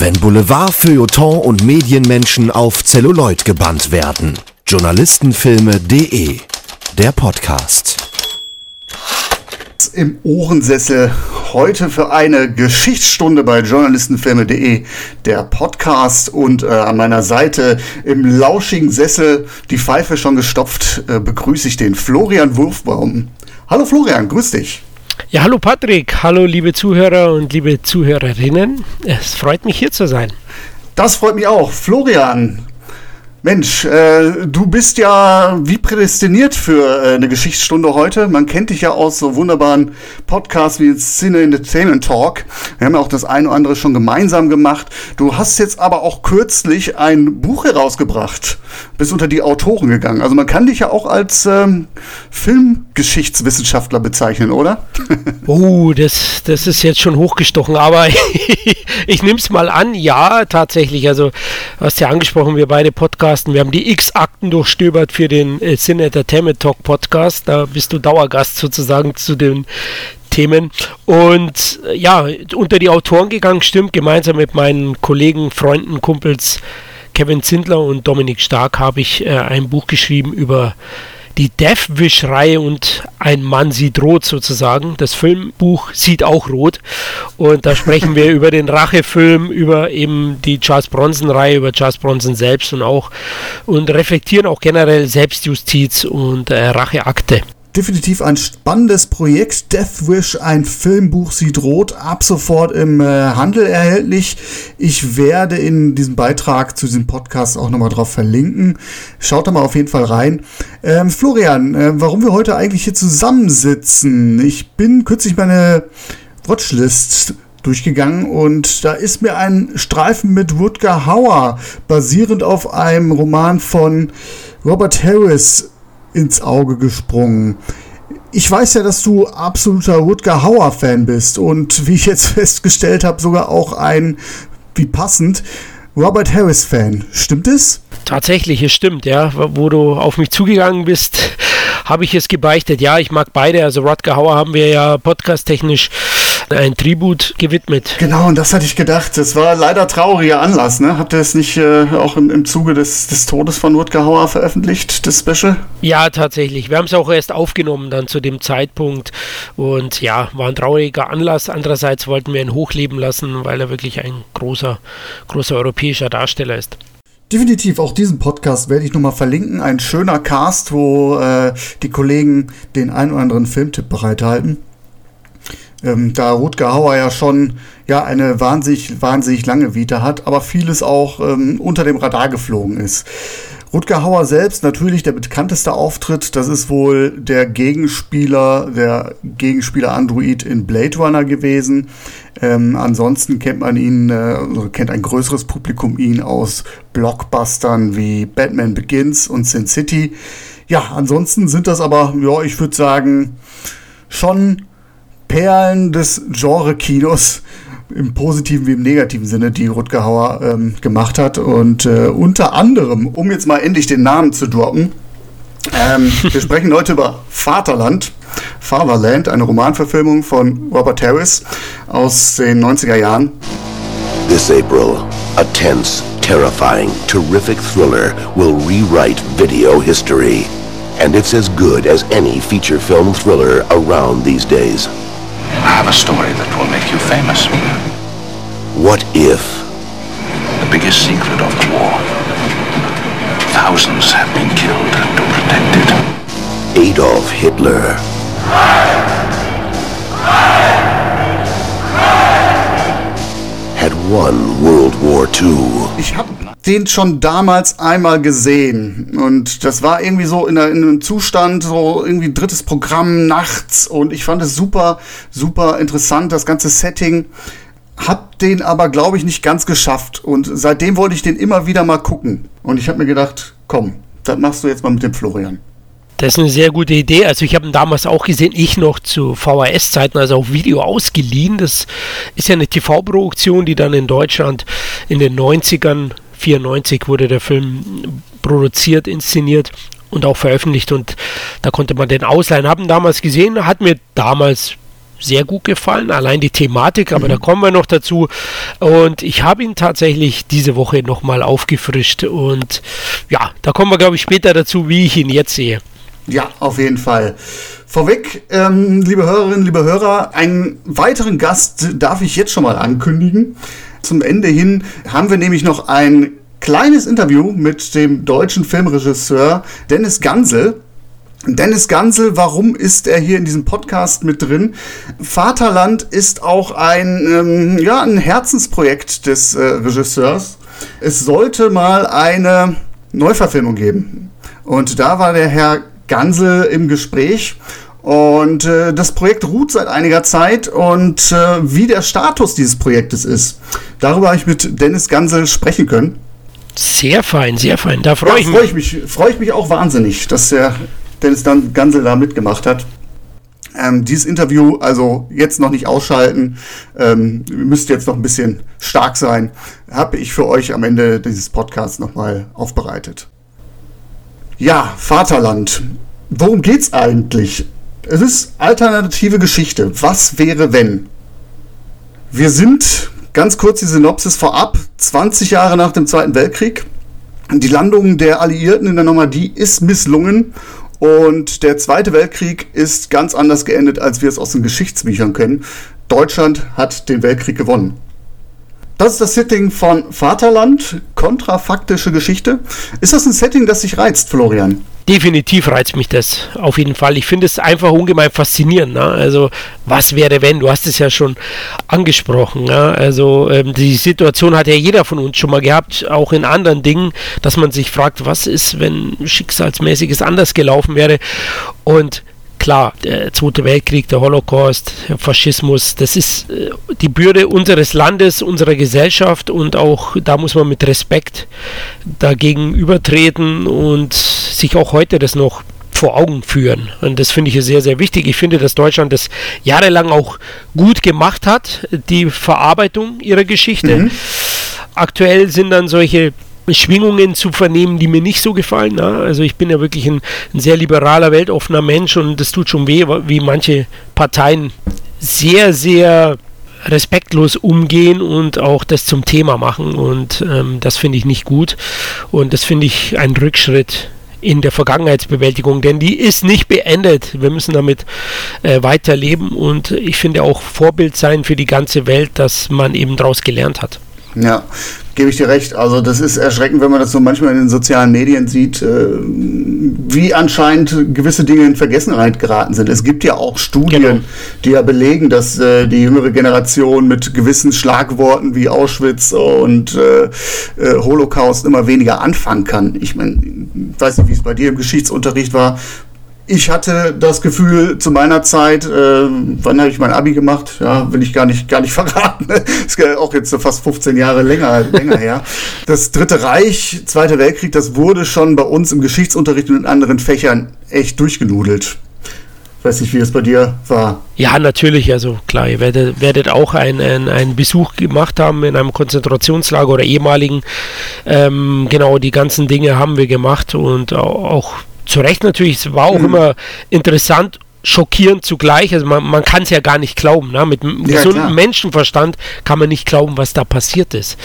Wenn Boulevard, Feuilleton und Medienmenschen auf Zelluloid gebannt werden. Journalistenfilme.de Der Podcast. Im Ohrensessel heute für eine Geschichtsstunde bei Journalistenfilme.de der Podcast und äh, an meiner Seite im lauschigen Sessel, die Pfeife schon gestopft, äh, begrüße ich den Florian Wurfbaum. Hallo Florian, grüß dich. Ja, hallo Patrick, hallo liebe Zuhörer und liebe Zuhörerinnen. Es freut mich hier zu sein. Das freut mich auch. Florian, Mensch, äh, du bist ja wie prädestiniert für äh, eine Geschichtsstunde heute. Man kennt dich ja aus so wunderbaren Podcasts wie Cine Entertainment Talk. Wir haben ja auch das eine oder andere schon gemeinsam gemacht. Du hast jetzt aber auch kürzlich ein Buch herausgebracht. Bist unter die Autoren gegangen. Also man kann dich ja auch als ähm, Filmgeschichtswissenschaftler bezeichnen, oder? oh, das, das ist jetzt schon hochgestochen, aber ich nehme es mal an. Ja, tatsächlich. Also, du hast ja angesprochen, wir beide Podcasts podcasten. Wir haben die X-Akten durchstöbert für den äh, Sin Entertainment Talk Podcast. Da bist du Dauergast sozusagen zu den Themen. Und äh, ja, unter die Autoren gegangen, stimmt, gemeinsam mit meinen Kollegen, Freunden, Kumpels Kevin Zindler und Dominik Stark habe ich äh, ein Buch geschrieben über die Death Wish-Reihe und Ein Mann sieht rot sozusagen. Das Filmbuch sieht auch rot. Und da sprechen wir über den Rachefilm, über eben die Charles Bronson-Reihe, über Charles Bronson selbst und auch und reflektieren auch generell Selbstjustiz und äh, Racheakte definitiv ein spannendes Projekt. Death Wish, ein Filmbuch, sieht rot, ab sofort im äh, Handel erhältlich. Ich werde in diesem Beitrag zu diesem Podcast auch nochmal drauf verlinken. Schaut da mal auf jeden Fall rein. Ähm, Florian, äh, warum wir heute eigentlich hier zusammensitzen? Ich bin kürzlich meine Watchlist durchgegangen und da ist mir ein Streifen mit Woodgar Hauer basierend auf einem Roman von Robert Harris ins Auge gesprungen. Ich weiß ja, dass du absoluter Rutger Hauer-Fan bist und wie ich jetzt festgestellt habe, sogar auch ein, wie passend, Robert Harris-Fan. Stimmt es? Tatsächlich, es stimmt, ja. Wo du auf mich zugegangen bist, habe ich es gebeichtet. Ja, ich mag beide. Also Rutger Hauer haben wir ja podcast-technisch ein Tribut gewidmet. Genau, und das hatte ich gedacht. Das war leider trauriger Anlass, ne? Habt ihr es nicht äh, auch im, im Zuge des, des Todes von Rutger Hauer veröffentlicht, das Special? Ja, tatsächlich. Wir haben es auch erst aufgenommen dann zu dem Zeitpunkt und ja, war ein trauriger Anlass. Andererseits wollten wir ihn hochleben lassen, weil er wirklich ein großer, großer europäischer Darsteller ist. Definitiv, auch diesen Podcast werde ich nochmal verlinken. Ein schöner Cast, wo äh, die Kollegen den ein oder anderen Filmtipp bereithalten ähm, da Rutger Hauer ja schon ja eine wahnsinnig, wahnsinnig lange Vita hat, aber vieles auch ähm, unter dem Radar geflogen ist. Rutger Hauer selbst natürlich der bekannteste Auftritt, das ist wohl der Gegenspieler, der Gegenspieler Android in Blade Runner gewesen. Ähm, ansonsten kennt man ihn, äh, also kennt ein größeres Publikum ihn aus Blockbustern wie Batman Begins und Sin City. Ja, ansonsten sind das aber, ja, ich würde sagen, schon Perlen des Genre-Kinos im positiven wie im negativen Sinne, die Rutger Hauer ähm, gemacht hat. Und äh, unter anderem, um jetzt mal endlich den Namen zu droppen, ähm, wir sprechen heute über Vaterland, Fatherland, eine Romanverfilmung von Robert Harris aus den 90er Jahren. This April, a tense, terrifying, terrific thriller will rewrite video history. And it's as good as any feature film thriller around these days. I have a story that will make you famous. What if? The biggest secret of the war. Thousands have been killed to protect it. Adolf Hitler. Ich habe den schon damals einmal gesehen. Und das war irgendwie so in, in, einem Zustand, so irgendwie drittes Programm nachts. Und ich fand es super, super interessant, das ganze Setting. Hab den aber, glaube ich, nicht ganz geschafft. Und seitdem wollte ich den immer wieder mal gucken. Und ich habe mir gedacht, komm, das machst du jetzt mal mit dem Florian. Das ist eine sehr gute Idee. Also ich habe ihn damals auch gesehen, ich noch zu VHS-Zeiten, also auf Video ausgeliehen. Das ist ja eine TV-Produktion, die dann in Deutschland in den 90ern 94 wurde der Film produziert, inszeniert und auch veröffentlicht und da konnte man den ausleihen. Haben damals gesehen, hat mir damals sehr gut gefallen, allein die Thematik, aber mhm. da kommen wir noch dazu. Und ich habe ihn tatsächlich diese Woche nochmal aufgefrischt und ja, da kommen wir, glaube ich, später dazu, wie ich ihn jetzt sehe. Ja, auf jeden Fall. Vorweg, ähm, liebe Hörerinnen, liebe Hörer, einen weiteren Gast darf ich jetzt schon mal ankündigen. Zum Ende hin haben wir nämlich noch ein kleines Interview mit dem deutschen Filmregisseur Dennis Gansel. Dennis Gansel, warum ist er hier in diesem Podcast mit drin? Vaterland ist auch ein, ähm, ja, ein Herzensprojekt des äh, Regisseurs. Es sollte mal eine Neuverfilmung geben. Und da war der Herr Gansel im Gespräch. Und äh, das Projekt ruht seit einiger Zeit und äh, wie der Status dieses Projektes ist, darüber habe ich mit Dennis Gansel sprechen können. Sehr fein, sehr fein. Da freue ja, ich, freu ich mich. Freue ich mich auch wahnsinnig, dass der Dennis dann Gansel da mitgemacht hat. Ähm, dieses Interview also jetzt noch nicht ausschalten, ähm, müsst jetzt noch ein bisschen stark sein, habe ich für euch am Ende dieses Podcasts nochmal aufbereitet. Ja, Vaterland. Worum geht's eigentlich? Es ist alternative Geschichte. Was wäre, wenn? Wir sind, ganz kurz die Synopsis vorab, 20 Jahre nach dem Zweiten Weltkrieg. Die Landung der Alliierten in der Normandie ist misslungen und der Zweite Weltkrieg ist ganz anders geendet, als wir es aus den Geschichtsbüchern kennen. Deutschland hat den Weltkrieg gewonnen. Das ist das Setting von Vaterland, kontrafaktische Geschichte. Ist das ein Setting, das sich reizt, Florian? Definitiv reizt mich das, auf jeden Fall. Ich finde es einfach ungemein faszinierend. Ne? Also, was wäre, wenn? Du hast es ja schon angesprochen. Ne? Also, ähm, die Situation hat ja jeder von uns schon mal gehabt, auch in anderen Dingen, dass man sich fragt, was ist, wenn schicksalsmäßiges anders gelaufen wäre. Und klar, der Zweite Weltkrieg, der Holocaust, der Faschismus, das ist äh, die Bürde unseres Landes, unserer Gesellschaft und auch da muss man mit Respekt dagegen übertreten und sich auch heute das noch vor Augen führen. Und das finde ich sehr, sehr wichtig. Ich finde, dass Deutschland das jahrelang auch gut gemacht hat, die Verarbeitung ihrer Geschichte. Mhm. Aktuell sind dann solche Schwingungen zu vernehmen, die mir nicht so gefallen. Na? Also ich bin ja wirklich ein, ein, sehr liberaler, weltoffener Mensch und das tut schon weh, wie manche Parteien sehr, sehr respektlos umgehen und auch das zum Thema machen und ähm, das finde ich nicht gut und das finde ich ein Rückschritt in der Vergangenheitsbewältigung, denn die ist nicht beendet. Wir müssen damit äh, weiterleben und ich finde auch Vorbild sein für die ganze Welt, dass man eben daraus gelernt hat. Ja, gebe ich dir recht. Also das ist erschreckend, wenn man das so manchmal in den sozialen Medien sieht, äh, wie anscheinend gewisse Dinge in Vergessenheit geraten sind. Es gibt ja auch Studien, genau. die ja belegen, dass äh, die jüngere Generation mit gewissen Schlagworten wie Auschwitz und äh, Holocaust immer weniger anfangen kann. Ich meine, ich weiß nicht, wie es bei dir im Geschichtsunterricht war ich hatte das Gefühl zu meiner Zeit, äh, wann habe ich mein Abi gemacht? Ja, will ich gar nicht, gar nicht verraten. ist ja auch jetzt so fast 15 Jahre länger, länger her. Das Dritte Reich, Zweiter Weltkrieg, das wurde schon bei uns im Geschichtsunterricht und in anderen Fächern echt durchgenudelt. Ich weiß nicht, wie es bei dir war. Ja, natürlich. Also klar, ihr werdet, werdet auch einen ein Besuch gemacht haben in einem Konzentrationslager oder ehemaligen. Ähm, genau, die ganzen Dinge haben wir gemacht und auch zu Recht natürlich, es war auch mhm. immer interessant schockierend zugleich. Also man, man kann es ja gar nicht glauben. Ne? Mit ja, gesunden klar. Menschenverstand kann man nicht glauben, was da passiert ist.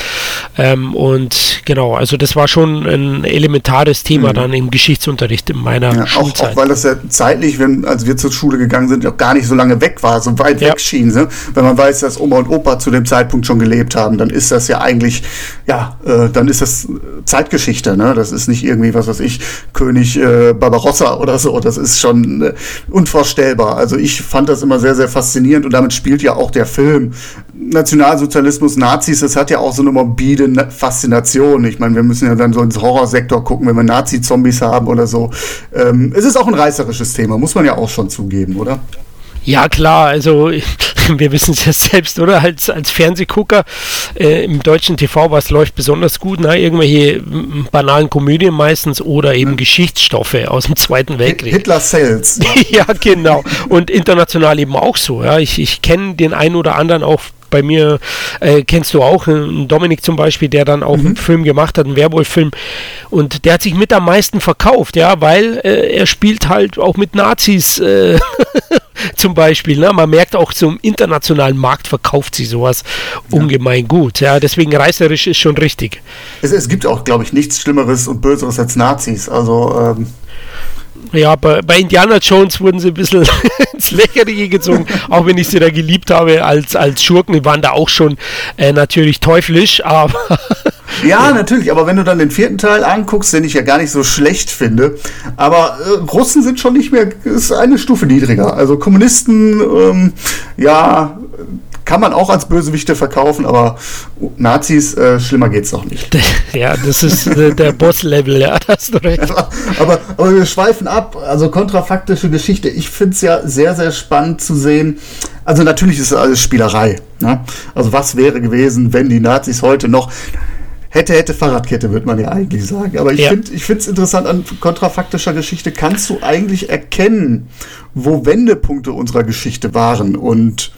Ähm, und genau, also das war schon ein elementares Thema mhm. dann im Geschichtsunterricht in meiner ja, Schulzeit. Auch, auch, weil das ja zeitlich, wenn, als wir zur Schule gegangen sind, auch gar nicht so lange weg war, so weit ja. weg schien. Ne? Wenn man weiß, dass Oma und Opa zu dem Zeitpunkt schon gelebt haben, dann ist das ja eigentlich, ja, äh, dann ist das Zeitgeschichte. Ne? Das ist nicht irgendwie, was weiß ich, König äh, Barbarossa oder so. Das ist schon äh, unvorstellbar unvorstellbar. Also ich fand das immer sehr, sehr faszinierend und damit spielt ja auch der Film. Nationalsozialismus, Nazis, das hat ja auch so eine morbide Faszination. Ich meine, wir müssen ja dann so ins Horrorsektor gucken, wenn wir Nazi-Zombies haben oder so. Ähm, es ist auch ein reißerisches Thema, muss man ja auch schon zugeben, oder? Ja, klar, also wir wissen es ja selbst, oder? Als, als Fernsehgucker äh, im deutschen TV, was läuft besonders gut? Na, irgendwelche banalen Komödien meistens oder eben ja. Geschichtsstoffe aus dem Zweiten Weltkrieg. Hitler Sales. ja, genau. Und international eben auch so. Ja. Ich, ich kenne den einen oder anderen auch bei mir äh, kennst du auch, äh, Dominik zum Beispiel, der dann auch mhm. einen Film gemacht hat, einen Werwolf-Film. Und der hat sich mit am meisten verkauft, ja, weil äh, er spielt halt auch mit Nazis äh, zum Beispiel. Ne? Man merkt auch zum internationalen Markt verkauft sie sowas ja. ungemein gut. Ja, deswegen reißerisch ist schon richtig. Es, es gibt auch, glaube ich, nichts Schlimmeres und Böseres als Nazis. Also ähm ja, bei, bei, Indiana Jones wurden sie ein bisschen ins Lächerliche gezogen, auch wenn ich sie da geliebt habe als, als Schurken. Die waren da auch schon äh, natürlich teuflisch, aber. ja, natürlich, aber wenn du dann den vierten Teil anguckst, den ich ja gar nicht so schlecht finde, aber äh, Russen sind schon nicht mehr, ist eine Stufe niedriger. Also Kommunisten, ähm, ja, kann man auch als Bösewichte verkaufen, aber Nazis, äh, schlimmer geht's doch nicht. Ja, das ist äh, der Boss-Level, ja, hast du recht. aber, aber wir schweifen ab, also kontrafaktische Geschichte. Ich finde es ja sehr, sehr spannend zu sehen. Also natürlich ist es alles Spielerei. Ne? Also was wäre gewesen, wenn die Nazis heute noch hätte, hätte Fahrradkette, würde man ja eigentlich sagen. Aber ich ja. finde es interessant an kontrafaktischer Geschichte, kannst du eigentlich erkennen, wo Wendepunkte unserer Geschichte waren und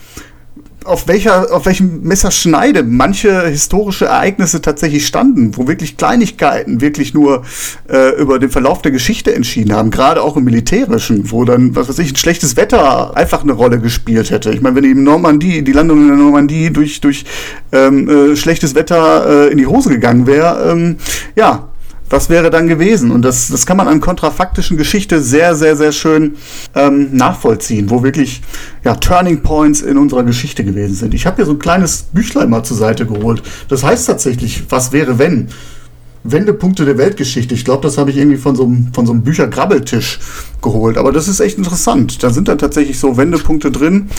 auf welcher, auf welchem Messerschneide manche historische Ereignisse tatsächlich standen, wo wirklich Kleinigkeiten wirklich nur äh, über den Verlauf der Geschichte entschieden haben, gerade auch im Militärischen, wo dann, was weiß ich, ein schlechtes Wetter einfach eine Rolle gespielt hätte. Ich meine, wenn die Normandie, die Landung in der Normandie durch, durch ähm, äh, schlechtes Wetter äh, in die Hose gegangen wäre, ähm, ja, was wäre dann gewesen? Und das, das kann man an kontrafaktischen Geschichte sehr, sehr, sehr schön ähm, nachvollziehen, wo wirklich ja, Turning Points in unserer Geschichte gewesen sind. Ich habe hier so ein kleines Büchlein mal zur Seite geholt. Das heißt tatsächlich, was wäre wenn? Wendepunkte der Weltgeschichte. Ich glaube, das habe ich irgendwie von so einem, von so einem Büchergrabbeltisch geholt. Aber das ist echt interessant. Da sind dann tatsächlich so Wendepunkte drin,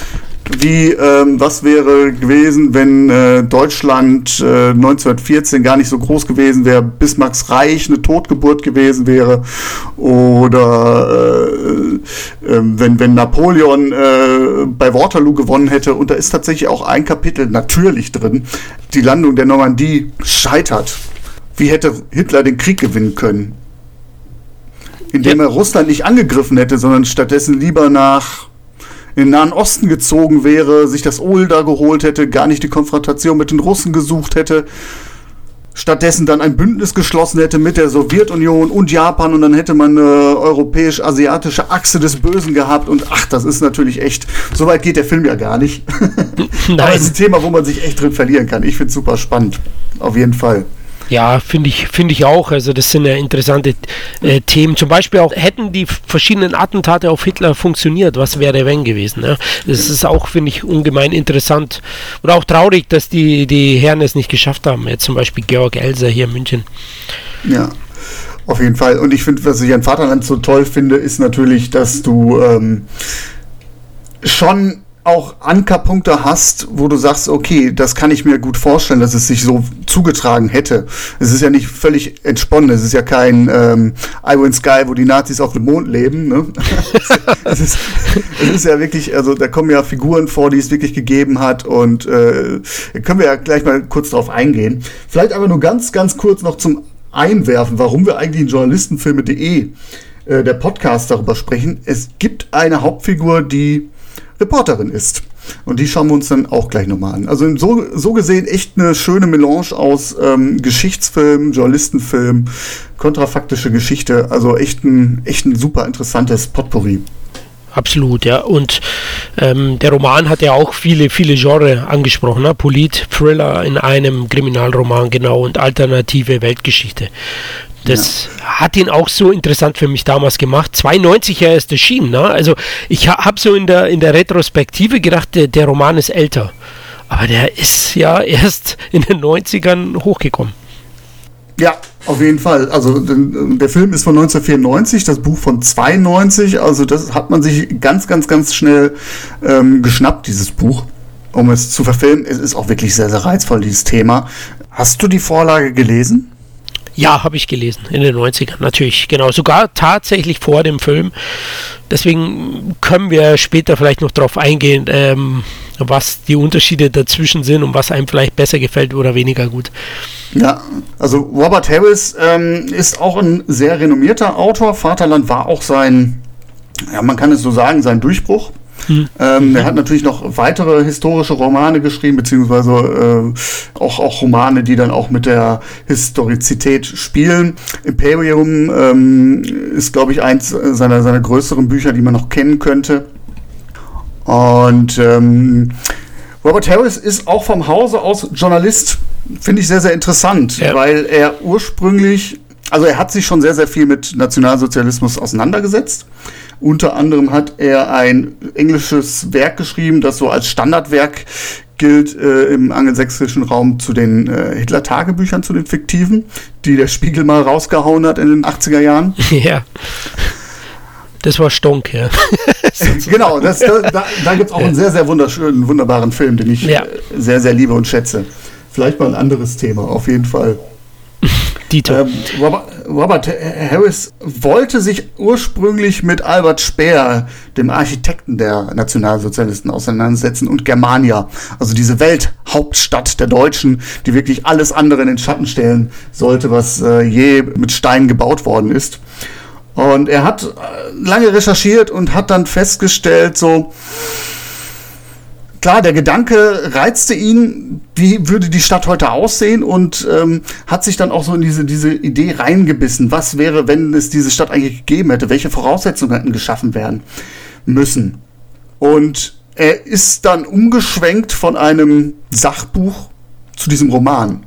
wie ähm, was wäre gewesen, wenn äh, Deutschland äh, 1914 gar nicht so groß gewesen wäre, Bismarcks Reich eine Totgeburt gewesen wäre. Oder äh, äh, wenn, wenn Napoleon äh, bei Waterloo gewonnen hätte. Und da ist tatsächlich auch ein Kapitel natürlich drin. Die Landung der Normandie scheitert wie hätte Hitler den Krieg gewinnen können? Indem ja. er Russland nicht angegriffen hätte, sondern stattdessen lieber nach in den Nahen Osten gezogen wäre, sich das Öl da geholt hätte, gar nicht die Konfrontation mit den Russen gesucht hätte, stattdessen dann ein Bündnis geschlossen hätte mit der Sowjetunion und Japan und dann hätte man eine europäisch-asiatische Achse des Bösen gehabt und ach, das ist natürlich echt, so weit geht der Film ja gar nicht. Aber es ist ein Thema, wo man sich echt drin verlieren kann. Ich finde es super spannend, auf jeden Fall. Ja, finde ich, finde ich auch. Also das sind ja interessante äh, Themen. Zum Beispiel auch, hätten die verschiedenen Attentate auf Hitler funktioniert, was wäre wenn gewesen? Ne? Das ist auch, finde ich, ungemein interessant. Und auch traurig, dass die, die Herren es nicht geschafft haben. Jetzt zum Beispiel Georg Elser hier in München. Ja. Auf jeden Fall. Und ich finde, was ich an Vaterland so toll finde, ist natürlich, dass du ähm, schon auch Ankerpunkte hast, wo du sagst, okay, das kann ich mir gut vorstellen, dass es sich so zugetragen hätte. Es ist ja nicht völlig entsponnen, es ist ja kein ähm, I Sky, wo die Nazis auf dem Mond leben. Ne? es, ist, es ist ja wirklich, also da kommen ja Figuren vor, die es wirklich gegeben hat und äh, können wir ja gleich mal kurz drauf eingehen. Vielleicht aber nur ganz, ganz kurz noch zum Einwerfen, warum wir eigentlich in journalistenfilme.de äh, der Podcast darüber sprechen. Es gibt eine Hauptfigur, die Reporterin ist. Und die schauen wir uns dann auch gleich nochmal an. Also so, so gesehen echt eine schöne Melange aus ähm, Geschichtsfilm, Journalistenfilm, kontrafaktische Geschichte. Also echt ein, echt ein super interessantes Potpourri. Absolut, ja. Und ähm, der Roman hat ja auch viele, viele Genre angesprochen. Ne? Polit, Thriller in einem Kriminalroman, genau, und alternative Weltgeschichte. Das ja. hat ihn auch so interessant für mich damals gemacht. 92 er ist erschienen. Ne? Also ich ha habe so in der, in der Retrospektive gedacht, der, der Roman ist älter. Aber der ist ja erst in den 90ern hochgekommen. Ja, auf jeden Fall. Also der Film ist von 1994, das Buch von 92. Also das hat man sich ganz, ganz, ganz schnell ähm, geschnappt, dieses Buch, um es zu verfilmen. Es ist auch wirklich sehr, sehr reizvoll, dieses Thema. Hast du die Vorlage gelesen? Ja, habe ich gelesen, in den 90ern, natürlich, genau. Sogar tatsächlich vor dem Film. Deswegen können wir später vielleicht noch darauf eingehen, ähm, was die Unterschiede dazwischen sind und was einem vielleicht besser gefällt oder weniger gut. Ja, also Robert Harris ähm, ist auch ein sehr renommierter Autor. Vaterland war auch sein, ja, man kann es so sagen, sein Durchbruch. Mhm. Ähm, er hat natürlich noch weitere historische Romane geschrieben, beziehungsweise äh, auch, auch Romane, die dann auch mit der Historizität spielen. Imperium ähm, ist, glaube ich, eins seiner, seiner größeren Bücher, die man noch kennen könnte. Und ähm, Robert Harris ist auch vom Hause aus Journalist. Finde ich sehr, sehr interessant, ja. weil er ursprünglich, also er hat sich schon sehr, sehr viel mit Nationalsozialismus auseinandergesetzt. Unter anderem hat er ein englisches Werk geschrieben, das so als Standardwerk gilt äh, im angelsächsischen Raum zu den äh, Hitler-Tagebüchern, zu den fiktiven, die der Spiegel mal rausgehauen hat in den 80er Jahren. Ja. Das war Stonk, ja. genau, das, da, da, gibt es auch einen sehr, sehr wunderschönen, wunderbaren Film, den ich ja. Äh, sehr, sehr liebe und schätze. Vielleicht mal ein anderes Thema, auf jeden Fall. Ähm, Robert, Robert, Harris wollte sich ursprünglich mit Albert Speer, dem Architekten der Nationalsozialisten, auseinandersetzen und Germania, also diese Welthauptstadt der Deutschen, die wirklich alles andere in den Schatten stellen sollte, was äh, je mit Stein gebaut worden ist. Und er hat äh, lange recherchiert und hat dann festgestellt, so, klar, der Gedanke reizte ihn, wie würde die Stadt heute aussehen und ähm, hat sich dann auch so in diese, diese Idee reingebissen. Was wäre, wenn es diese Stadt eigentlich gegeben hätte? Welche Voraussetzungen hätten geschaffen werden müssen? Und er ist dann umgeschwenkt von einem Sachbuch zu diesem Roman.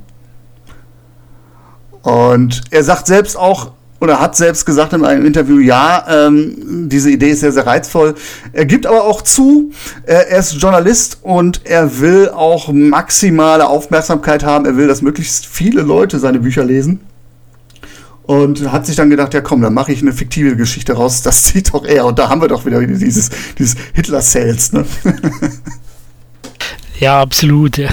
Und er sagt selbst auch, oder hat selbst gesagt in einem Interview, ja, ähm, diese Idee ist sehr, sehr reizvoll. Er gibt aber auch zu, er, er ist Journalist und er will auch maximale Aufmerksamkeit haben. Er will, dass möglichst viele Leute seine Bücher lesen. Und hat sich dann gedacht, ja komm, dann mache ich eine fiktive Geschichte raus, das sieht doch er. Und da haben wir doch wieder dieses, dieses Hitler-Sales, ne? Ja, absolut. Ja.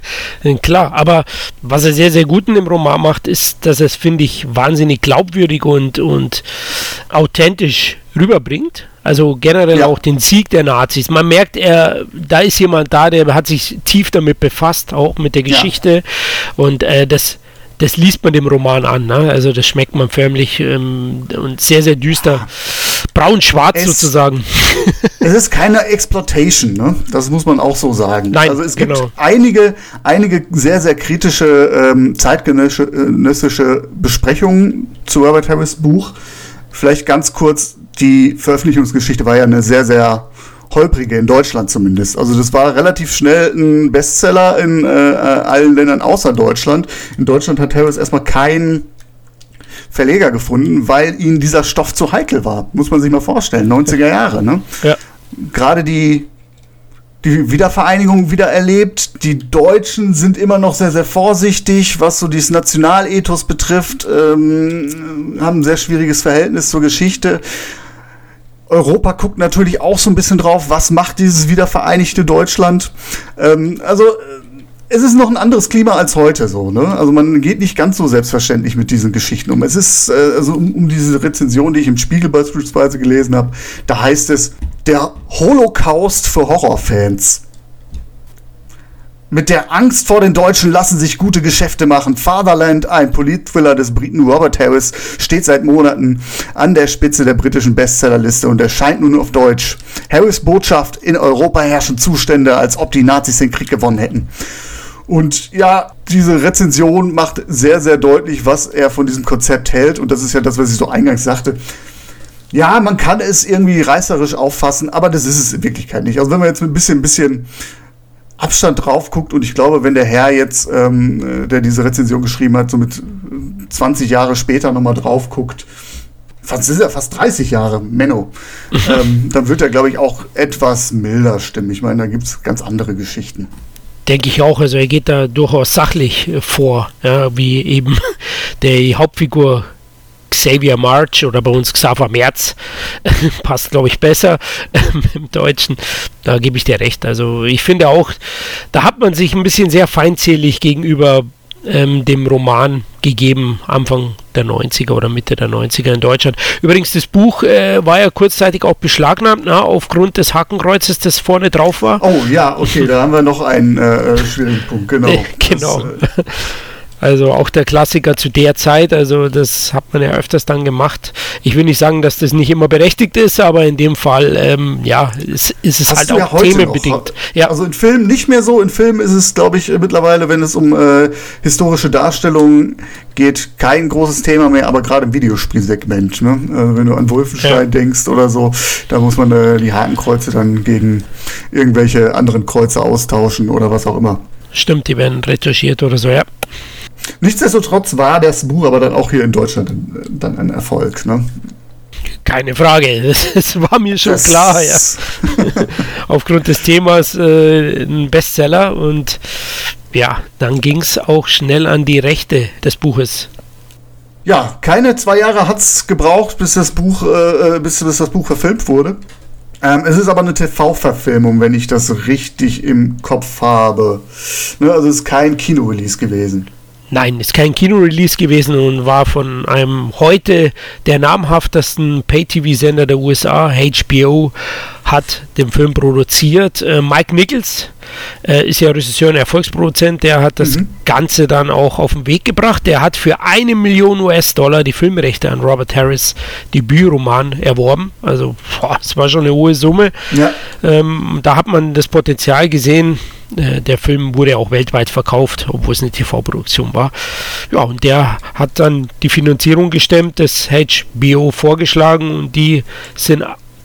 Klar, aber was er sehr, sehr gut in dem Roman macht, ist, dass er es, finde ich, wahnsinnig glaubwürdig und, und authentisch rüberbringt. Also generell ja. auch den Sieg der Nazis. Man merkt, er, da ist jemand da, der hat sich tief damit befasst, auch mit der Geschichte. Ja. Und äh, das das liest man dem Roman an. Ne? Also das schmeckt man förmlich ähm, und sehr, sehr düster. Braun-schwarz sozusagen. Es ist keine Exploitation, ne? das muss man auch so sagen. Nein, also es gibt genau. einige, einige sehr, sehr kritische ähm, zeitgenössische Besprechungen zu Robert Harris Buch. Vielleicht ganz kurz, die Veröffentlichungsgeschichte war ja eine sehr, sehr holprige, in Deutschland zumindest. Also das war relativ schnell ein Bestseller in äh, allen Ländern außer Deutschland. In Deutschland hat Harris erstmal keinen Verleger gefunden, weil ihnen dieser Stoff zu heikel war. Muss man sich mal vorstellen. 90er Jahre, ne? Ja. Gerade die, die Wiedervereinigung wieder erlebt. Die Deutschen sind immer noch sehr, sehr vorsichtig, was so dieses Nationalethos betrifft, ähm, haben ein sehr schwieriges Verhältnis zur Geschichte. Europa guckt natürlich auch so ein bisschen drauf, was macht dieses wiedervereinigte Deutschland. Ähm, also äh, es ist noch ein anderes Klima als heute so. Ne? Also man geht nicht ganz so selbstverständlich mit diesen Geschichten um. Es ist äh, also um, um diese Rezension, die ich im Spiegel beispielsweise gelesen habe, da heißt es der Holocaust für Horrorfans. Mit der Angst vor den Deutschen lassen sich gute Geschäfte machen. Fatherland, ein Politthriller des Briten Robert Harris, steht seit Monaten an der Spitze der britischen Bestsellerliste und erscheint nun auf Deutsch. Harris Botschaft, in Europa herrschen Zustände, als ob die Nazis den Krieg gewonnen hätten. Und ja, diese Rezension macht sehr, sehr deutlich, was er von diesem Konzept hält. Und das ist ja das, was ich so eingangs sagte. Ja, man kann es irgendwie reißerisch auffassen, aber das ist es in Wirklichkeit nicht. Also wenn man jetzt mit ein bisschen, bisschen Abstand drauf guckt und ich glaube, wenn der Herr jetzt, ähm, äh, der diese Rezension geschrieben hat, so mit 20 Jahre später nochmal drauf guckt, fast ist ja fast 30 Jahre, Menno, ähm, dann wird er, glaube ich, auch etwas milder stimmen. Ich meine, da gibt es ganz andere Geschichten. Denke ich auch, also er geht da durchaus sachlich äh, vor, ja, wie eben der Hauptfigur Xavier March oder bei uns Xaver Merz passt, glaube ich, besser im Deutschen. Da gebe ich dir recht. Also ich finde auch, da hat man sich ein bisschen sehr feindselig gegenüber ähm, dem Roman gegeben, Anfang der 90er oder Mitte der 90er in Deutschland. Übrigens, das Buch äh, war ja kurzzeitig auch beschlagnahmt, na, aufgrund des Hakenkreuzes, das vorne drauf war. Oh ja, okay, da haben wir noch einen äh, äh schwierigen Punkt, genau. genau. Das, äh, Also auch der Klassiker zu der Zeit, also das hat man ja öfters dann gemacht. Ich will nicht sagen, dass das nicht immer berechtigt ist, aber in dem Fall, ähm, ja, ist, ist es Hast halt auch ja themenbedingt. Ja, Also in Filmen nicht mehr so. In Filmen ist es, glaube ich, mittlerweile, wenn es um äh, historische Darstellungen geht, kein großes Thema mehr, aber gerade im Videospielsegment. Ne? Äh, wenn du an Wolfenstein Ja. denkst oder so, da muss man äh, die Hakenkreuze dann gegen irgendwelche anderen Kreuze austauschen oder was auch immer. stimmt, die werden retuschiert oder so, ja. Nichtsdestotrotz war das Buch aber dann auch hier in Deutschland dann ein Erfolg. Ne? Keine Frage, das, das war mir schon Das- klar, ja. Aufgrund des Themas äh, ein Bestseller und ja, dann ging es auch schnell an die Rechte des Buches. Ja, keine zwei Jahre hat es gebraucht, bis das Buch, äh, äh, bis, bis das Buch verfilmt wurde. Ähm, es ist aber eine TV-Verfilmung, wenn ich das richtig im Kopf habe. Ne, also es ist kein Kino-Release gewesen. Nein, ist kein Kino-Release gewesen und war von einem heute der namhaftesten Pay-TV-Sender der USA, HBO, hat den Film produziert. Äh, Mike Nichols äh, ist ja Regisseur und Erfolgsproduzent, der hat das Ganze dann auch auf den Weg gebracht. Der hat für eine Million US-Dollar die Filmrechte an Robert Harris Debütroman erworben. Also, boah, das war schon eine hohe Summe. Ja. Ähm, da hat man das Potenzial gesehen. Äh, der Film wurde auch weltweit verkauft, obwohl es eine TV-Produktion war. Ja, und der hat dann die Finanzierung gestemmt, das HBO vorgeschlagen und die sind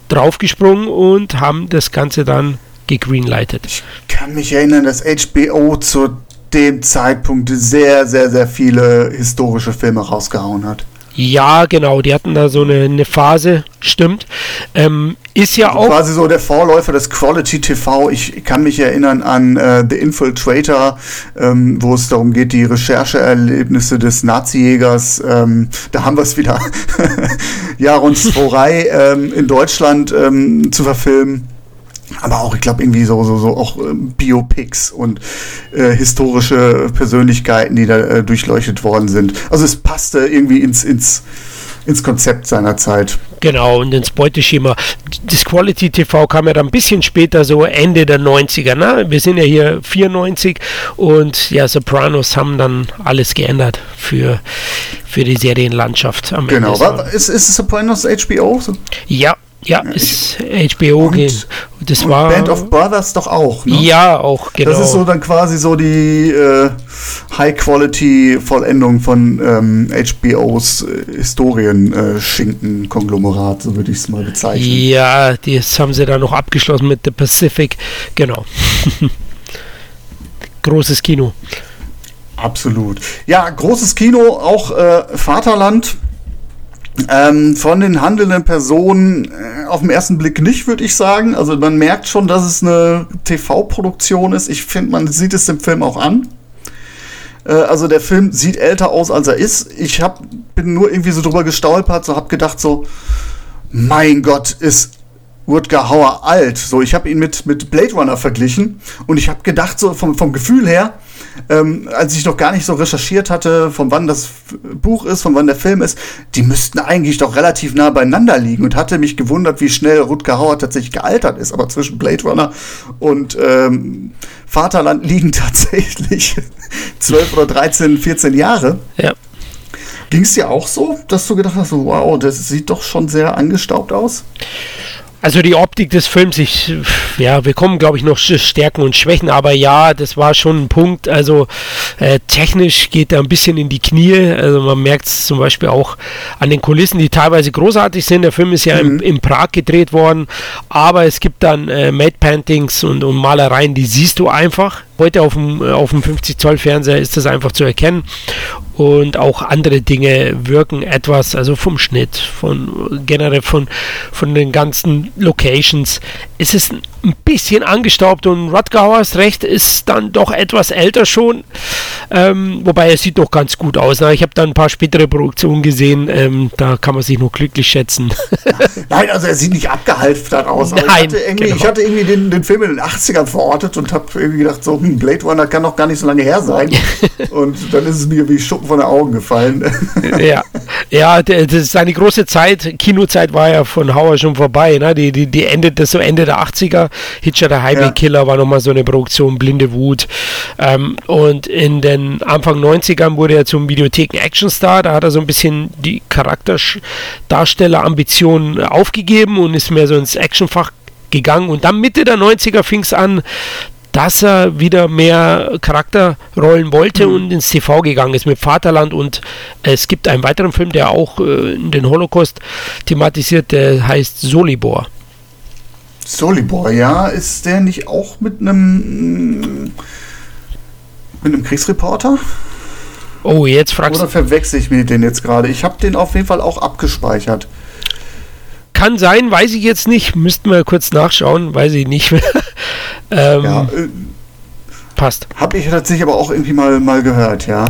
draufgesprungen und haben das Ganze dann gegreenlightet. Ich kann mich erinnern, dass HBO zu dem Zeitpunkt sehr, sehr, sehr viele historische Filme rausgehauen hat. Ja, genau, die hatten da so eine, eine Phase, stimmt. Ähm, ist ja auch. Quasi so der Vorläufer des Quality TV. Ich kann mich erinnern an äh, The Infiltrator, ähm, wo es darum geht, die Rechercheerlebnisse des Nazi-Jägers. Ähm, da haben wir es wieder. Jaron Zvorei ähm, in Deutschland ähm, zu verfilmen. Aber auch, ich glaube, irgendwie so, so, so auch ähm, Biopics und äh, historische Persönlichkeiten, die da äh, durchleuchtet worden sind. Also es passte irgendwie ins, ins, ins Konzept seiner Zeit. Genau, und ins Beuteschema. Das Quality TV kam ja dann ein bisschen später, so Ende der 90er. Ne? Wir sind ja hier 94 und ja, Sopranos haben dann alles geändert für, für die Serienlandschaft am Genau. Ende. War, ist, ist Sopranos HBO? Ja, ja, ist HBO. Und- das Und war. Band of Brothers doch auch, ne? Ja, auch, genau. Das ist so dann quasi so die äh, High-Quality-Vollendung von ähm, HBOs äh, Historien-Schinken-Konglomerat, so würde ich es mal bezeichnen. Ja, das haben sie dann noch abgeschlossen mit The Pacific. Genau. Großes Kino. Absolut. Ja, großes Kino, auch äh, Vaterland. Ähm, von den handelnden Personen äh, auf den ersten Blick nicht, würde ich sagen. Also man merkt schon, dass es eine TV-Produktion ist. Ich finde, man sieht es dem Film auch an. Äh, also der Film sieht älter aus, als er ist. Ich hab, bin nur irgendwie so drüber gestolpert, so hab gedacht so, mein Gott, ist Rutger Hauer alt. So, ich habe ihn mit, mit Blade Runner verglichen und ich habe gedacht, so vom, vom Gefühl her, ähm, als ich noch gar nicht so recherchiert hatte, von wann das Buch ist, von wann der Film ist, die müssten eigentlich doch relativ nah beieinander liegen und hatte mich gewundert, wie schnell Rutger Hauer tatsächlich gealtert ist. Aber zwischen Blade Runner und ähm, Vaterland liegen tatsächlich 12 oder 13, 14 Jahre. Ja. Ging es dir auch so, dass du gedacht hast, wow, das sieht doch schon sehr angestaubt aus? Also die Optik des Films, ich, ja, wir kommen, glaube ich, noch zu Stärken und Schwächen, aber ja, das war schon ein Punkt. Also äh, technisch geht er ein bisschen in die Knie. Also man merkt es zum Beispiel auch an den Kulissen, die teilweise großartig sind. Der Film ist ja in, in Prag gedreht worden, aber es gibt dann äh, Made Paintings und, und Malereien, die siehst du einfach. Heute auf dem, äh, auf dem 50 Zoll Fernseher ist das einfach zu erkennen. Und auch andere Dinge wirken etwas, also vom Schnitt, von generell von, von den ganzen Locations. Es ist ein bisschen angestaubt und Rutger hast recht, ist dann doch etwas älter schon. Ähm, wobei er sieht doch ganz gut aus. Ne? Ich habe dann ein paar spätere Produktionen gesehen, ähm, da kann man sich nur glücklich schätzen. Nein, also er sieht nicht abgehalftert aus. Nein, ich hatte irgendwie, genau. ich hatte irgendwie den, den Film in den 80ern verortet und habe irgendwie gedacht, so, hm, Blade Runner kann doch gar nicht so lange her sein. und dann ist es mir wie Schuppen von den Augen gefallen. ja, Ja, das seine große Zeit, Kinozeit war ja von Hauer schon vorbei. Ne? Die, die, die endete so Ende der 80er. Hitcher der Highway Killer war nochmal so eine Produktion, Blinde Wut. Ähm, und in den Anfang 90ern wurde er zum Videotheken-Actionstar. Da hat er so ein bisschen die Charakterdarsteller-Ambitionen aufgegeben und ist mehr so ins Actionfach gegangen. Und dann Mitte der 90er fing es an, dass er wieder mehr Charakterrollen wollte mhm. und ins TV gegangen ist mit Vaterland und es gibt einen weiteren Film, der auch äh, den Holocaust thematisiert, der heißt Solibor. Solibor, ja, ist der nicht auch mit einem mit einem Kriegsreporter? Oh, jetzt fragst du. Oder verwechsel ich mir den jetzt gerade? Ich habe den auf jeden Fall auch abgespeichert. Kann sein, weiß ich jetzt nicht. Müssten wir kurz nachschauen, weiß ich nicht mehr. ähm, ja, äh, passt. Habe ich tatsächlich aber auch irgendwie mal, mal gehört, ja.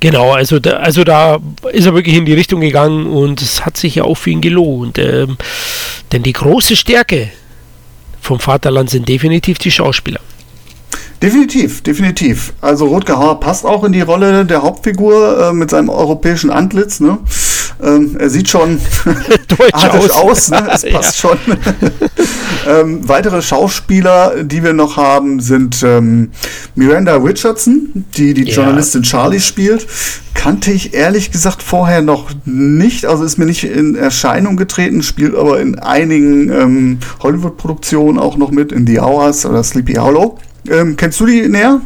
Genau, also da, also da ist er wirklich in die Richtung gegangen und es hat sich ja auch für ihn gelohnt. Ähm, denn die große Stärke vom Vaterland sind definitiv die Schauspieler. Definitiv, definitiv. Also Rutger Hauer passt auch in die Rolle der Hauptfigur äh, mit seinem europäischen Antlitz. Ne? Ähm, er sieht schon deutsch aus. aus ne? Es passt schon. ähm, weitere Schauspieler, die wir noch haben, sind ähm, Miranda Richardson, die die ja. Journalistin Charlie spielt. Kannte ich ehrlich gesagt vorher noch nicht, also ist mir nicht in Erscheinung getreten, spielt aber in einigen ähm, Hollywood-Produktionen auch noch mit, in The Hours oder Sleepy Hollow. Ähm, kennst du die näher?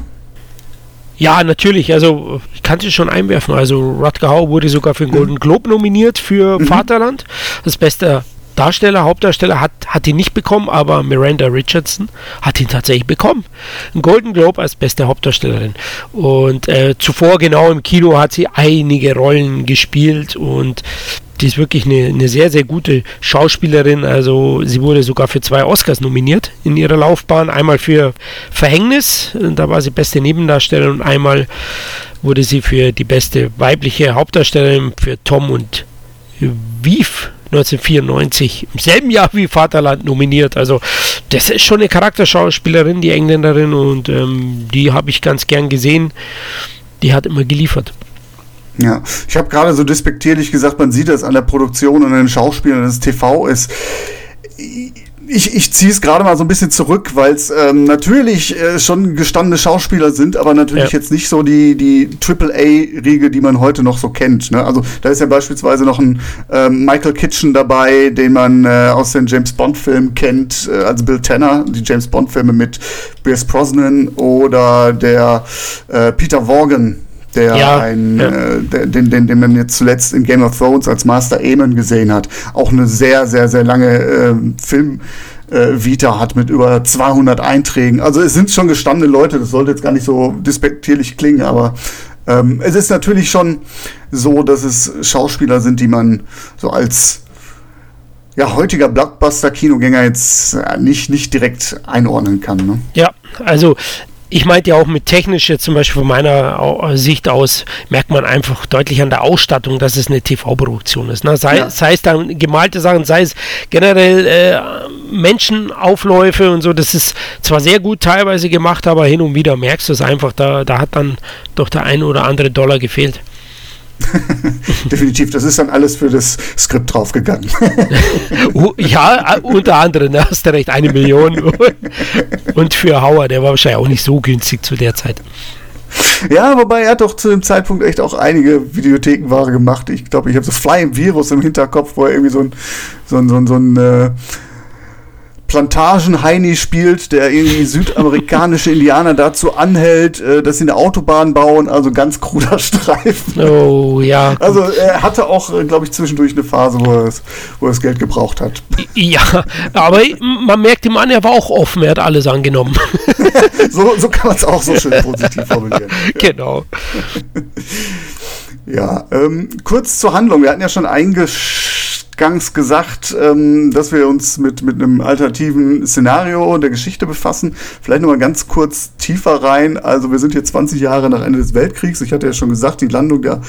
Ja, natürlich. Also ich kann sie schon einwerfen. Also Rutger Hauer wurde sogar für den Golden Globe nominiert für mhm. Vaterland. Das beste Darsteller, Hauptdarsteller hat, hat ihn nicht bekommen, aber Miranda Richardson hat ihn tatsächlich bekommen. Ein Golden Globe als beste Hauptdarstellerin. Und äh, zuvor genau im Kino hat sie einige Rollen gespielt und die ist wirklich eine, eine sehr, sehr gute Schauspielerin. Also sie wurde sogar für zwei Oscars nominiert in ihrer Laufbahn. Einmal für Verhängnis, da war sie beste Nebendarstellerin und einmal wurde sie für die beste weibliche Hauptdarstellerin für Tom und Viv 1994 im selben Jahr wie Vaterland nominiert. Also das ist schon eine Charakterschauspielerin, die Engländerin und ähm, die habe ich ganz gern gesehen. Die hat immer geliefert. Ja, ich habe gerade so despektierlich gesagt, man sieht das an der Produktion und an den Schauspielern, dass es TV ist. Ich, ich ziehe es gerade mal so ein bisschen zurück, weil es ähm, natürlich äh, schon gestandene Schauspieler sind, aber natürlich ja. jetzt nicht so die, die AAA-Riege, die man heute noch so kennt. Ne? Also da ist ja beispielsweise noch ein äh, Michael Kitchen dabei, den man äh, aus den James Bond-Filmen kennt, äh, also Bill Tanner, die James Bond-Filme mit Pierce Brosnan oder der äh, Peter Vaughan, der ja, ein, ja. Äh, den, den, den man jetzt zuletzt in Game of Thrones als Master Aemon gesehen hat, auch eine sehr, sehr, sehr lange äh, Film. Äh, Vita hat mit über 200 Einträgen. Also es sind schon gestandene Leute, das sollte jetzt gar nicht so despektierlich klingen, aber ähm, es ist natürlich schon so, dass es Schauspieler sind, die man so als ja, heutiger Blockbuster-Kinogänger jetzt äh, nicht, nicht direkt einordnen kann. Ne? Ja, also ich meinte ja auch mit technisch jetzt zum Beispiel von meiner Sicht aus merkt man einfach deutlich an der Ausstattung, dass es eine TV-Produktion ist. Ne? Sei, ja. sei, es dann gemalte Sachen, sei es generell äh, Menschenaufläufe und so, das ist zwar sehr gut teilweise gemacht, aber hin und wieder merkst du es einfach, da, da hat dann doch der ein oder andere Dollar gefehlt. Definitiv, das ist dann alles für das Skript draufgegangen. ja, unter anderem, da hast du recht, eine Million. Und für Hauer, der war wahrscheinlich auch nicht so günstig zu der Zeit. Ja, wobei er hat doch zu dem Zeitpunkt echt auch einige Videothekenware gemacht. Ich glaube, ich habe so Flying Virus im Hinterkopf, wo er irgendwie so ein, so ein, so ein, so ein äh, Plantagen-Heini spielt, der irgendwie südamerikanische Indianer dazu anhält, äh, dass sie eine Autobahn bauen, also ganz kruder Streifen. Oh, ja. Also er hatte auch, äh, glaube ich, zwischendurch eine Phase, wo er, wo er das Geld gebraucht hat. Ja, aber man merkt dem Mann, er war auch offen, er hat alles angenommen. so, so kann man es auch so schön positiv formulieren. Genau. Ja, ähm, kurz zur Handlung. Wir hatten ja schon eingangs gesagt, ähm, dass wir uns mit, mit einem alternativen Szenario der Geschichte befassen. Vielleicht nochmal ganz kurz tiefer rein. Also wir sind hier 20 Jahre nach Ende des Weltkriegs. Ich hatte ja schon gesagt, die Landung der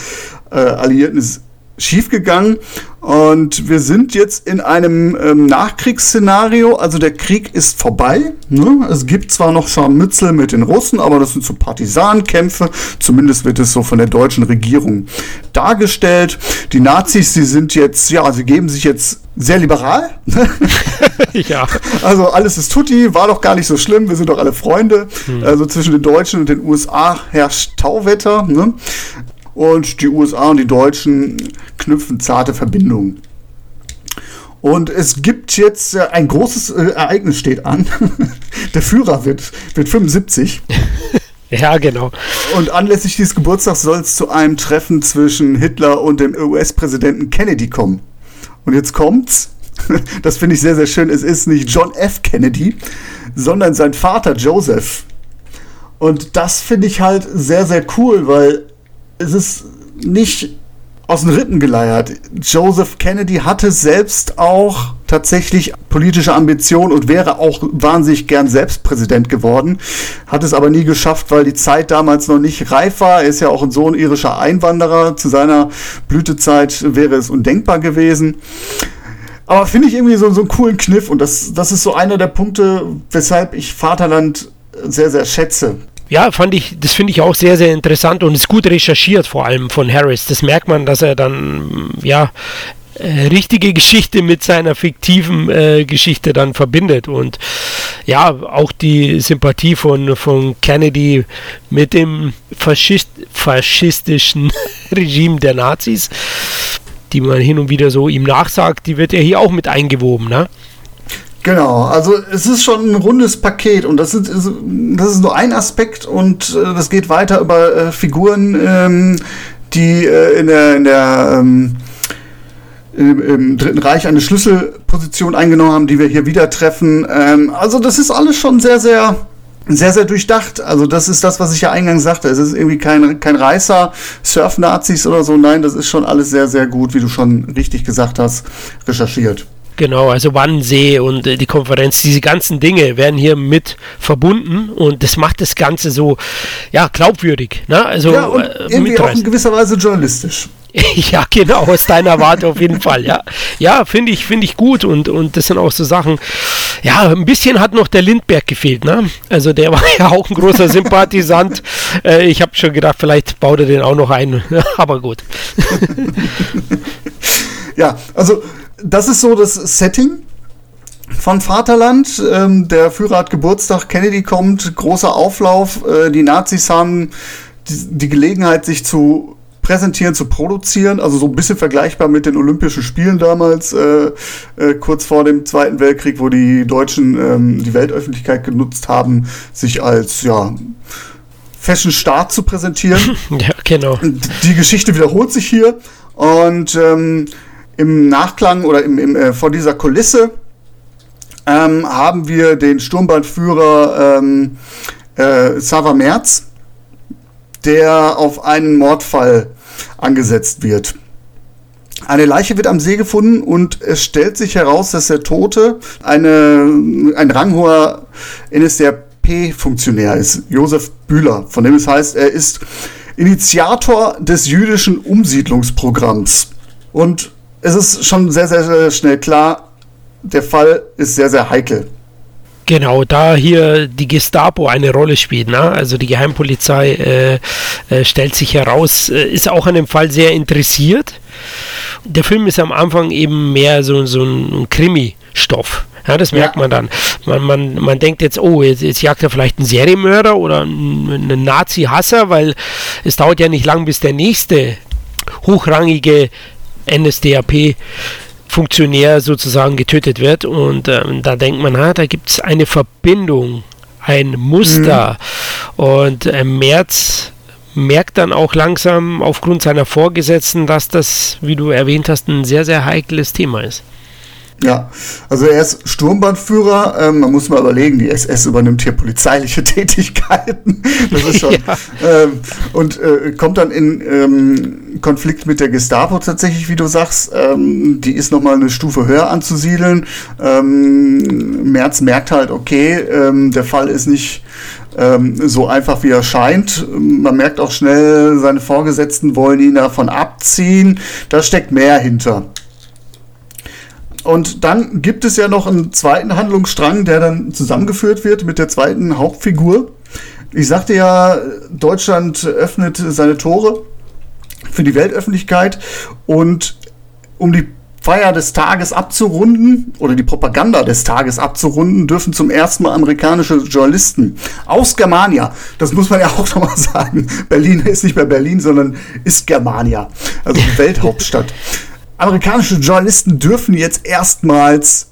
äh, Alliierten ist schiefgegangen und wir sind jetzt in einem ähm, Nachkriegsszenario. Also der Krieg ist vorbei. Ne? Es gibt zwar noch Scharmützel mit den Russen, aber das sind so Partisanenkämpfe. Zumindest wird es so von der deutschen Regierung dargestellt. Die Nazis, die sind jetzt, ja, sie geben sich jetzt sehr liberal. ja. Also alles ist tutti, war doch gar nicht so schlimm, wir sind doch alle Freunde. Hm. Also zwischen den Deutschen und den USA herrscht Tauwetter. Ne? Und die USA und die Deutschen knüpfen zarte Verbindungen. Und es gibt jetzt äh, ein großes äh, Ereignis steht an. Der Führer wird, wird 75. Ja, genau. Und anlässlich dieses Geburtstags soll es zu einem Treffen zwischen Hitler und dem US-Präsidenten Kennedy kommen. Und jetzt kommt's. Das finde ich sehr, sehr schön. Es ist nicht John F. Kennedy, sondern sein Vater Joseph. Und das finde ich halt sehr, sehr cool, weil es ist nicht aus den Rippen geleiert. Joseph Kennedy hatte selbst auch tatsächlich politische Ambitionen und wäre auch wahnsinnig gern selbst Präsident geworden, hat es aber nie geschafft, weil die Zeit damals noch nicht reif war. Er ist ja auch ein Sohn irischer Einwanderer. Zu seiner Blütezeit wäre es undenkbar gewesen. Aber finde ich irgendwie so, so einen coolen Kniff und das, das ist so einer der Punkte, weshalb ich Vaterland sehr, sehr schätze ja, fand ich, das finde ich auch sehr, sehr interessant und ist gut recherchiert, vor allem von Harris. Das merkt man, dass er dann, ja, äh, richtige Geschichte mit seiner fiktiven äh, Geschichte dann verbindet und ja, auch die Sympathie von, von Kennedy mit dem Faschist, faschistischen Regime der Nazis, die man hin und wieder so ihm nachsagt, die wird ja hier auch mit eingewoben, ne? Genau, also es ist schon ein rundes Paket und das ist, das ist nur ein Aspekt und äh, das geht weiter über äh, Figuren, ähm, die äh, in der, in der ähm, im, im, Dritten Reich eine Schlüsselposition eingenommen haben, die wir hier wieder treffen. Ähm, also das ist alles schon sehr, sehr sehr, sehr durchdacht. Also das ist das, was ich ja eingangs sagte. Es ist irgendwie kein, kein Reißer, Surf-Nazis oder so. Nein, das ist schon alles sehr, sehr gut, wie du schon richtig gesagt hast, recherchiert. Genau, also Wannsee und äh, die Konferenz, diese ganzen Dinge werden hier mit verbunden und das macht das Ganze so, ja, glaubwürdig. Ne? Also, ja, und äh, irgendwie auch in gewisser Weise journalistisch. ja, genau, aus deiner Warte auf jeden Fall, ja. Ja, finde ich, finde ich gut und, und das sind auch so Sachen, ja, ein bisschen hat noch der Lindberg gefehlt, ne? Also der war ja auch ein großer Sympathisant. Äh, ich habe schon gedacht, vielleicht baut er den auch noch ein, aber gut. ja, also das ist so das Setting von Vaterland. Ähm, der Führer hat Geburtstag, Kennedy kommt, großer Auflauf. Äh, die Nazis haben die, die, Gelegenheit, sich zu präsentieren, zu produzieren. Also so ein bisschen vergleichbar mit den Olympischen Spielen damals, äh, äh, kurz vor dem Zweiten Weltkrieg, wo die Deutschen ähm, die Weltöffentlichkeit genutzt haben, sich als ja Fashion-Staat zu präsentieren. ja, genau. Die Geschichte wiederholt sich hier und ähm, im Nachklang oder im, im, äh, vor dieser Kulisse ähm, haben wir den Sturmbandführer ähm, äh, Sava Merz, der auf einen Mordfall angesetzt wird. Eine Leiche wird am See gefunden und es stellt sich heraus, dass der Tote eine, ein ranghoher NSDAP-Funktionär ist, Josef Bühler, von dem es heißt, er ist Initiator des jüdischen Umsiedlungsprogramms. Und es ist schon sehr, sehr, sehr schnell klar, der Fall ist sehr, sehr heikel. Genau, da hier die Gestapo eine Rolle spielt, ne? also die Geheimpolizei äh, äh, stellt sich heraus, äh, ist auch an dem Fall sehr interessiert. Der Film ist am Anfang eben mehr so, so ein Krimi-Stoff. Ja, das merkt ja. man dann. Man, man, man denkt jetzt, oh, jetzt, jetzt jagt er vielleicht einen Serienmörder oder einen, einen Nazi-Hasser, weil es dauert ja nicht lang, bis der nächste hochrangige NSDAP Funktionär sozusagen getötet wird und ähm, da denkt man, ha, da gibt es eine Verbindung, ein Muster mhm. und äh, Merz merkt dann auch langsam aufgrund seiner Vorgesetzten, dass das, wie du erwähnt hast, ein sehr, sehr heikles Thema ist. Ja, also er ist Sturmbandführer. Ähm, man muss mal überlegen, die SS übernimmt hier polizeiliche Tätigkeiten. Das ist schon. ja. ähm, und äh, kommt dann in ähm, Konflikt mit der Gestapo tatsächlich, wie du sagst. Ähm, die ist nochmal eine Stufe höher anzusiedeln. Ähm, Merz merkt halt, okay, ähm, der Fall ist nicht so einfach wie er scheint. Man merkt auch schnell, seine Vorgesetzten wollen ihn davon abziehen. Da steckt mehr hinter. Und dann gibt es ja noch einen zweiten Handlungsstrang, der dann zusammengeführt wird mit der zweiten Hauptfigur. Ich sagte ja, Deutschland öffnet seine Tore für die Weltöffentlichkeit und um die Feier des Tages abzurunden oder die Propaganda des Tages abzurunden, dürfen zum ersten Mal amerikanische Journalisten aus Germania, das muss man ja auch nochmal sagen, Berlin ist nicht mehr Berlin, sondern ist Germania, also die Welthauptstadt. Amerikanische Journalisten dürfen jetzt erstmals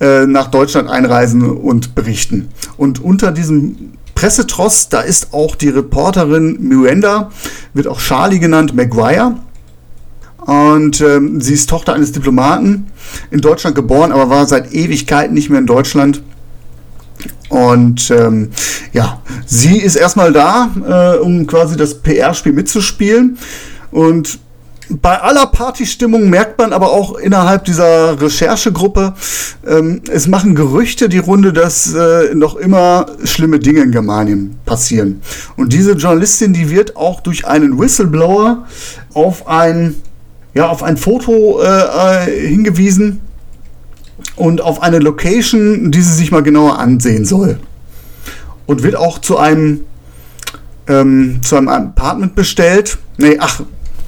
äh, nach Deutschland einreisen und berichten. Und unter diesem Pressetross, da ist auch die Reporterin Miranda, wird auch Charlie genannt, Maguire und ähm, sie ist Tochter eines Diplomaten, in Deutschland geboren, aber war seit Ewigkeiten nicht mehr in Deutschland. Und ähm, ja, sie ist erstmal da, äh, um quasi das PR-Spiel mitzuspielen. Und bei aller Partystimmung merkt man aber auch innerhalb dieser Recherchegruppe, ähm, es machen Gerüchte die Runde, dass äh, noch immer schlimme Dinge in Germanien passieren. Und diese Journalistin, die wird auch durch einen Whistleblower auf ein ja, auf ein Foto äh, hingewiesen und auf eine Location, die sie sich mal genauer ansehen soll. Und wird auch zu einem, ähm, zu einem Apartment bestellt. Nee, ach,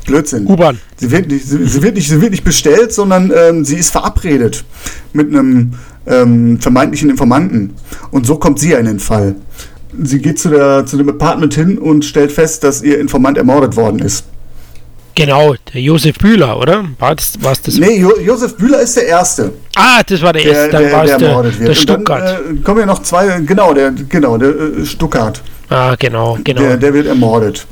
Blödsinn. U-Bahn. Sie wird nicht, sie, sie, wird nicht, sie wird nicht bestellt, sondern ähm, sie ist verabredet mit einem ähm, vermeintlichen Informanten. Und so kommt sie in den Fall. Sie geht zu, der, zu dem Apartment hin und stellt fest, dass ihr Informant ermordet worden ist. Genau, der Josef Bühler, oder? War das, war's das? Nee, jo Josef Bühler ist der Erste. Ah, das war der, der Erste, dann der, war der der, ermordet wird. der Und dann, Stuttgart. äh, kommen ja noch zwei, genau, der, genau, der äh, Stuttgart. ah, genau, genau. Der, der wird ermordet.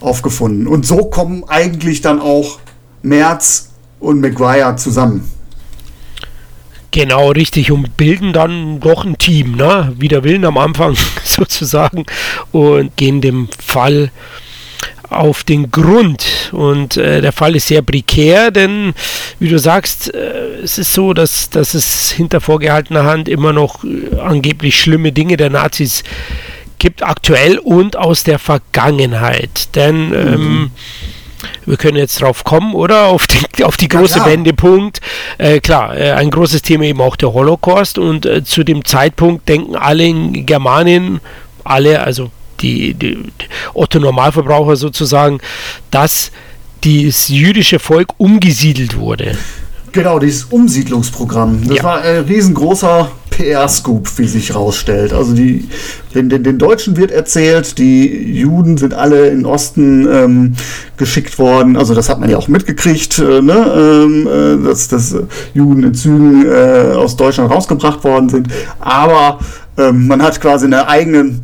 Aufgefunden. Und so kommen eigentlich dann auch Merz und Maguire zusammen. Genau, richtig. Und bilden dann doch ein Team, ne? Wider Willen am Anfang sozusagen. Und gehen dem Fall auf den Grund. Und äh, der Fall ist sehr prekär, denn wie du sagst, äh, es ist so, dass, dass es hinter vorgehaltener Hand immer noch äh, angeblich schlimme Dinge der Nazis gibt, aktuell und aus der Vergangenheit. Denn ähm, wir können jetzt drauf kommen, oder? Auf die, auf die große klar. Wendepunkt. Äh, klar, äh, ein großes Thema eben auch der Holocaust und äh, zu dem Zeitpunkt denken alle in Germanien, alle, also die, die, die Otto Normalverbraucher sozusagen, dass das jüdische Volk umgesiedelt wurde. Genau, dieses Umsiedlungsprogramm. Das Ja. war ein riesengroßer PR-Scoop, wie sich herausstellt. Also die, den, den, den Deutschen wird erzählt, die Juden sind alle in den Osten ähm, geschickt worden. Also das hat man ja auch mitgekriegt, äh, ne? ähm, äh, dass, dass Juden in Zügen äh, aus Deutschland rausgebracht worden sind. Aber ähm, man hat quasi einen eigenen,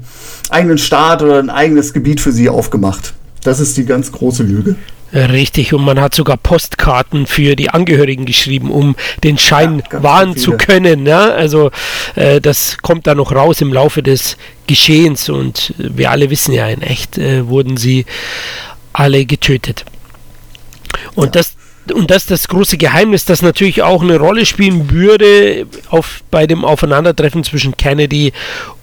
eigenen Staat oder ein eigenes Gebiet für sie aufgemacht. Das ist die ganz große Lüge. Richtig, und man hat sogar Postkarten für die Angehörigen geschrieben, um den Schein Ja, wahren zu können. Ja? Also äh, das kommt dann noch raus im Laufe des Geschehens und wir alle wissen ja, in echt äh, wurden sie alle getötet. Und das und das ist das große Geheimnis, das natürlich auch eine Rolle spielen würde auf, bei dem Aufeinandertreffen zwischen Kennedy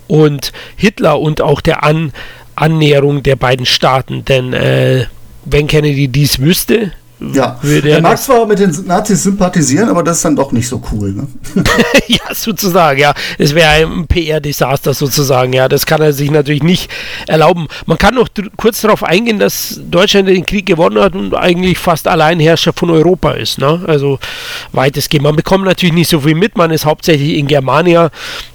und Hitler und auch der An Annäherung der beiden Staaten. Denn äh, wenn Kennedy dies wüsste, Ja, würde er er mag zwar mit den Nazis sympathisieren, aber das ist dann doch nicht so cool. Ne? ja, sozusagen, ja. Es wäre ein PR-Desaster sozusagen, ja. Das kann er sich natürlich nicht erlauben. Man kann noch kurz darauf eingehen, dass Deutschland den Krieg gewonnen hat und eigentlich fast Alleinherrscher von Europa ist, ne? Also weitestgehend. Man bekommt natürlich nicht so viel mit, man ist hauptsächlich in Germania,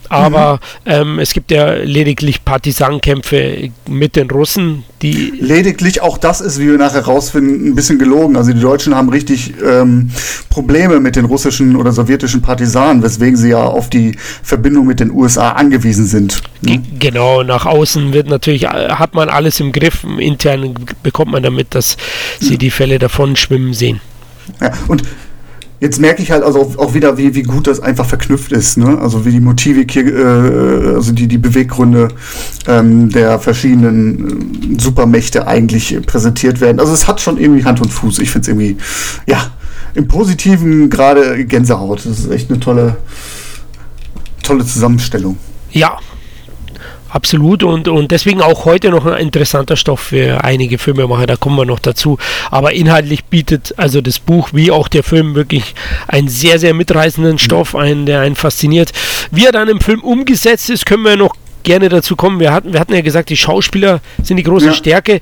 aber ähm, es gibt ja lediglich Partisankämpfe mit den Russen, die Lediglich auch das ist, wie wir nachher rausfinden, ein bisschen gelogen. Also die Deutschen haben richtig ähm, Probleme mit den russischen oder sowjetischen Partisanen, weswegen sie ja auf die Verbindung mit den USA angewiesen sind. Ne? Genau, nach außen wird natürlich, äh, hat man alles im Griff, intern bekommt man damit, dass sie die Fälle davon schwimmen sehen. Ja, und jetzt merke ich halt also auch- wieder, wie, wie gut das einfach verknüpft ist. Ne? Also wie die Motivik hier, äh, also die, die Beweggründe ähm, der verschiedenen äh, Supermächte eigentlich präsentiert werden. Also es hat schon irgendwie Hand und Fuß. Ich finde es irgendwie, ja, im Positiven gerade Gänsehaut. Das ist echt eine tolle, tolle Zusammenstellung. Ja, absolut. Und, und deswegen auch heute noch ein interessanter Stoff für einige Filmemacher, da kommen wir noch dazu. Aber inhaltlich bietet also das Buch wie auch der Film wirklich einen sehr, sehr mitreißenden Stoff, einen, der einen fasziniert. Wie er dann im Film umgesetzt ist, können wir noch gerne dazu kommen. Wir hatten, wir hatten ja gesagt, die Schauspieler sind die große ja. Stärke.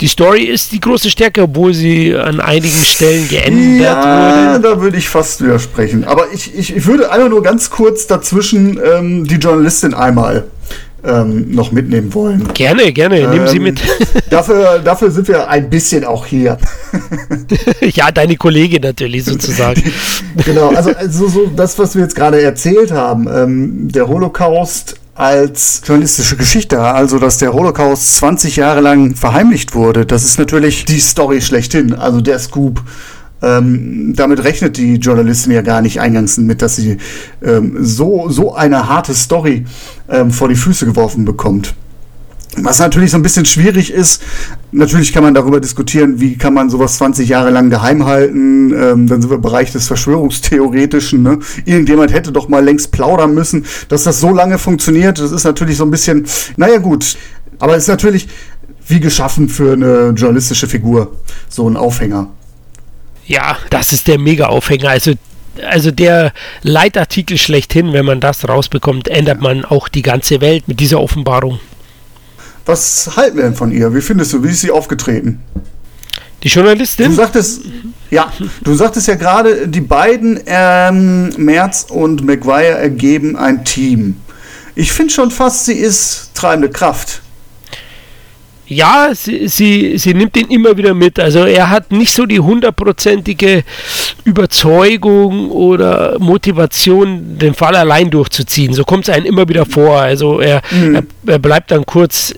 Die Story ist die große Stärke, obwohl sie an einigen Stellen geändert ja, wurde. da würde ich fast widersprechen. Aber ich, ich, ich würde einfach nur ganz kurz dazwischen ähm, die Journalistin einmal ähm, noch mitnehmen wollen. Gerne, gerne, ähm, nehmen Sie ähm, mit. dafür, dafür sind wir ein bisschen auch hier. ja, deine Kollegin natürlich sozusagen. genau, also, also so das, was wir jetzt gerade erzählt haben, ähm, der Holocaust als journalistische Geschichte, also dass der Holocaust 20 Jahre lang verheimlicht wurde, das ist natürlich die Story schlechthin, also der Scoop. Ähm, damit rechnet die Journalistin ja gar nicht eingangs mit, dass sie ähm, so, so eine harte Story ähm, vor die Füße geworfen bekommt. Was natürlich so ein bisschen schwierig ist, natürlich kann man darüber diskutieren, wie kann man sowas 20 Jahre lang geheim halten. Ähm, dann sind wir im Bereich des Verschwörungstheoretischen. Ne? Irgendjemand hätte doch mal längst plaudern müssen, dass das so lange funktioniert. Das ist natürlich so ein bisschen, naja gut, aber es ist natürlich wie geschaffen für eine journalistische Figur, so ein Aufhänger. Ja, das ist der Mega-Aufhänger. Also also der Leitartikel schlechthin, wenn man das rausbekommt, ändert man auch die ganze Welt mit dieser Offenbarung. Was halten wir denn von ihr? Wie findest du, wie ist sie aufgetreten? Die Journalistin? Du sagtest, ja, du sagtest ja gerade, die beiden, ähm, Merz und McGuire, ergeben ein Team. Ich finde schon fast, sie ist treibende Kraft ja, sie, sie, sie nimmt ihn immer wieder mit. Also er hat nicht so die hundertprozentige Überzeugung oder Motivation, den Fall allein durchzuziehen. So kommt es einem immer wieder vor. Also er, mhm. er, er, bleibt dann kurz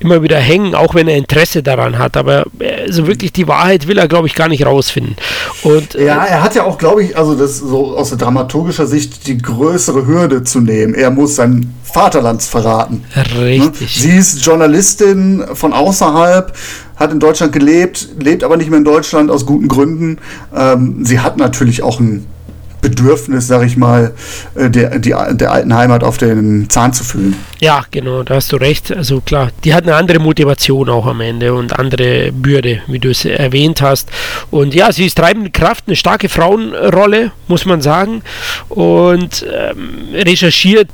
immer wieder hängen, auch wenn er Interesse daran hat. Aber also wirklich die Wahrheit will er, glaube ich, gar nicht rausfinden. Und, ja, er hat ja auch, glaube ich, also das so aus der dramaturgischer Sicht die größere Hürde zu nehmen. Er muss sein Vaterland verraten. Richtig. Ne? Sie ist Journalistin von außerhalb, hat in Deutschland gelebt, lebt aber nicht mehr in Deutschland aus guten Gründen. Ähm, sie hat natürlich auch ein Bedürfnis, sag ich mal, äh, der, die, der alten Heimat auf den Zahn zu fühlen. Ja, genau, da hast du recht. Also klar, die hat eine andere Motivation auch am Ende und andere Bürde, wie du es erwähnt hast. Und ja, sie ist treibende Kraft, eine starke Frauenrolle, muss man sagen. Und ähm, recherchiert,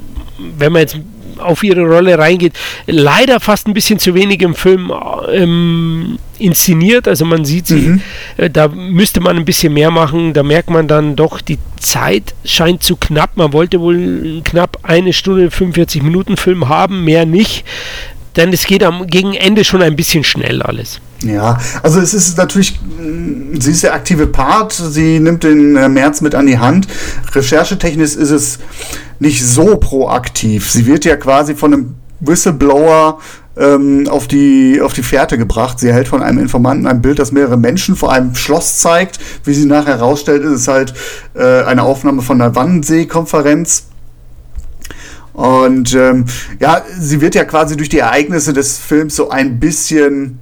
wenn man jetzt auf ihre Rolle reingeht, leider fast ein bisschen zu wenig im Film ähm, inszeniert. Also man sieht sie, mhm. äh, da müsste man ein bisschen mehr machen. Da merkt man dann doch, die Zeit scheint zu knapp. Man wollte wohl knapp eine Stunde 45 Minuten Film haben, mehr nicht. Denn es geht am gegen Ende schon ein bisschen schnell alles. Ja, also es ist natürlich, mm, sie ist der aktive Part, sie nimmt den äh, März mit an die Hand. Recherchetechnisch ist es nicht so proaktiv. Sie wird ja quasi von einem Whistleblower ähm, auf, die, auf die Fährte gebracht. Sie erhält von einem Informanten ein Bild, das mehrere Menschen vor einem Schloss zeigt. Wie sie nachher herausstellt, ist es halt äh, eine Aufnahme von einer Wannsee-Konferenz. Und ähm, ja, sie wird ja quasi durch die Ereignisse des Films so ein bisschen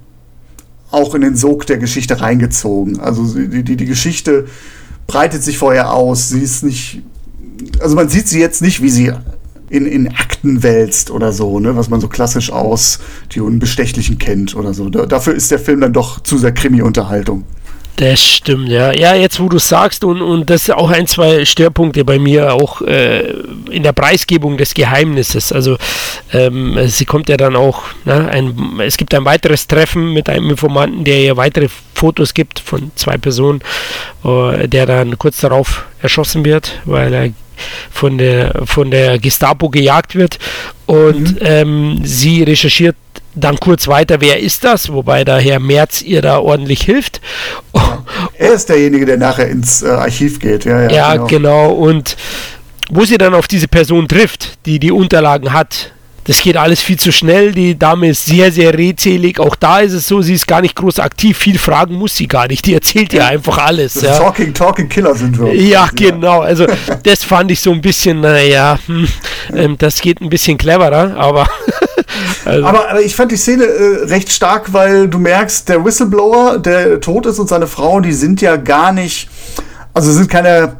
auch in den Sog der Geschichte reingezogen. Also die, die, die Geschichte breitet sich vorher aus. Sie ist nicht also man sieht sie jetzt nicht, wie sie in, in Akten wälzt oder so, ne, was man so klassisch aus die Unbestechlichen kennt oder so. Da, dafür ist der Film dann doch zu sehr Krimi-Unterhaltung. Das stimmt, ja. Ja, jetzt wo du sagst, und, und das ist auch ein, zwei Störpunkte bei mir, auch äh, in der Preisgebung des Geheimnisses. Also ähm, sie kommt ja dann auch, ne, ein, es gibt ein weiteres Treffen mit einem Informanten, der ihr weitere Fotos gibt von zwei Personen, äh, der dann kurz darauf erschossen wird, weil er von der, von der Gestapo gejagt wird. Und mhm. ähm, sie recherchiert dann kurz weiter, wer ist das, wobei der Herr Merz ihr da ordentlich hilft. Er ist derjenige, der nachher ins äh, Archiv geht. Ja, ja, ja genau. genau. Und wo sie dann auf diese Person trifft, die die Unterlagen hat, das geht alles viel zu schnell. Die Dame ist sehr, sehr redselig. Auch da ist es so, sie ist gar nicht groß aktiv. Viel fragen muss sie gar nicht. Die erzählt ja einfach alles. Ja. Talking, Talking Killer sind wir. Ja, genau. Also das fand ich so ein bisschen, naja, hm, ähm, das geht ein bisschen cleverer, aber. Also. aber, aber, ich fand die Szene äh, recht stark, weil du merkst, der Whistleblower, der tot ist und seine Frau, die sind ja gar nicht, also sind keine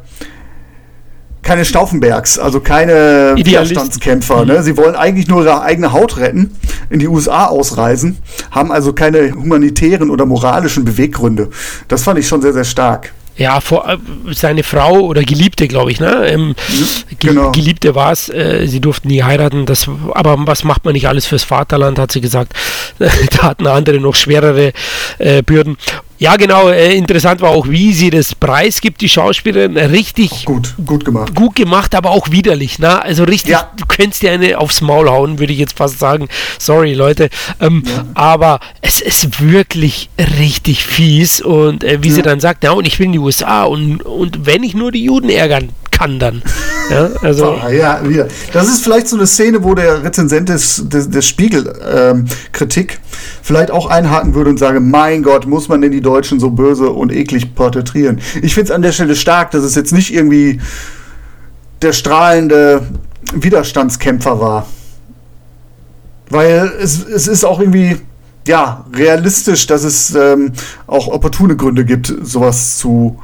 keine Stauffenbergs, also keine Widerstandskämpfer. Ne? Sie wollen eigentlich nur ihre eigene Haut retten, in die USA ausreisen, haben also keine humanitären oder moralischen Beweggründe. Das fand ich schon sehr, sehr stark. Ja, vor, äh, seine Frau oder Geliebte, glaube ich, ne? Ähm, genau. Geliebte war es, äh, sie durften nie heiraten, das, aber was macht man nicht alles fürs Vaterland, hat sie gesagt. da hatten andere noch schwerere äh, Bürden. Ja, genau. Äh, interessant war auch, wie sie das Preis gibt, die Schauspielerin. Richtig gut, gut gemacht. Gut gemacht, aber auch widerlich. Ne? Also richtig, ja. du könntest dir eine aufs Maul hauen, würde ich jetzt fast sagen. Sorry, Leute. Ähm, ja. Aber es ist wirklich richtig fies. Und äh, wie ja. sie dann sagt, ja, und ich will in die USA und, und wenn ich nur die Juden ärgern dann. Ja, also. Ah, ja, wieder. Das ist vielleicht so eine Szene, wo der Rezensent des, des, des Spiegel-Kritik ähm, vielleicht auch einhaken würde und sage, mein Gott, muss man denn die Deutschen so böse und eklig porträtieren? Ich finde es an der Stelle stark, dass es jetzt nicht irgendwie der strahlende Widerstandskämpfer war. Weil es, es ist auch irgendwie, ja, realistisch, dass es ähm, auch opportune Gründe gibt, sowas zu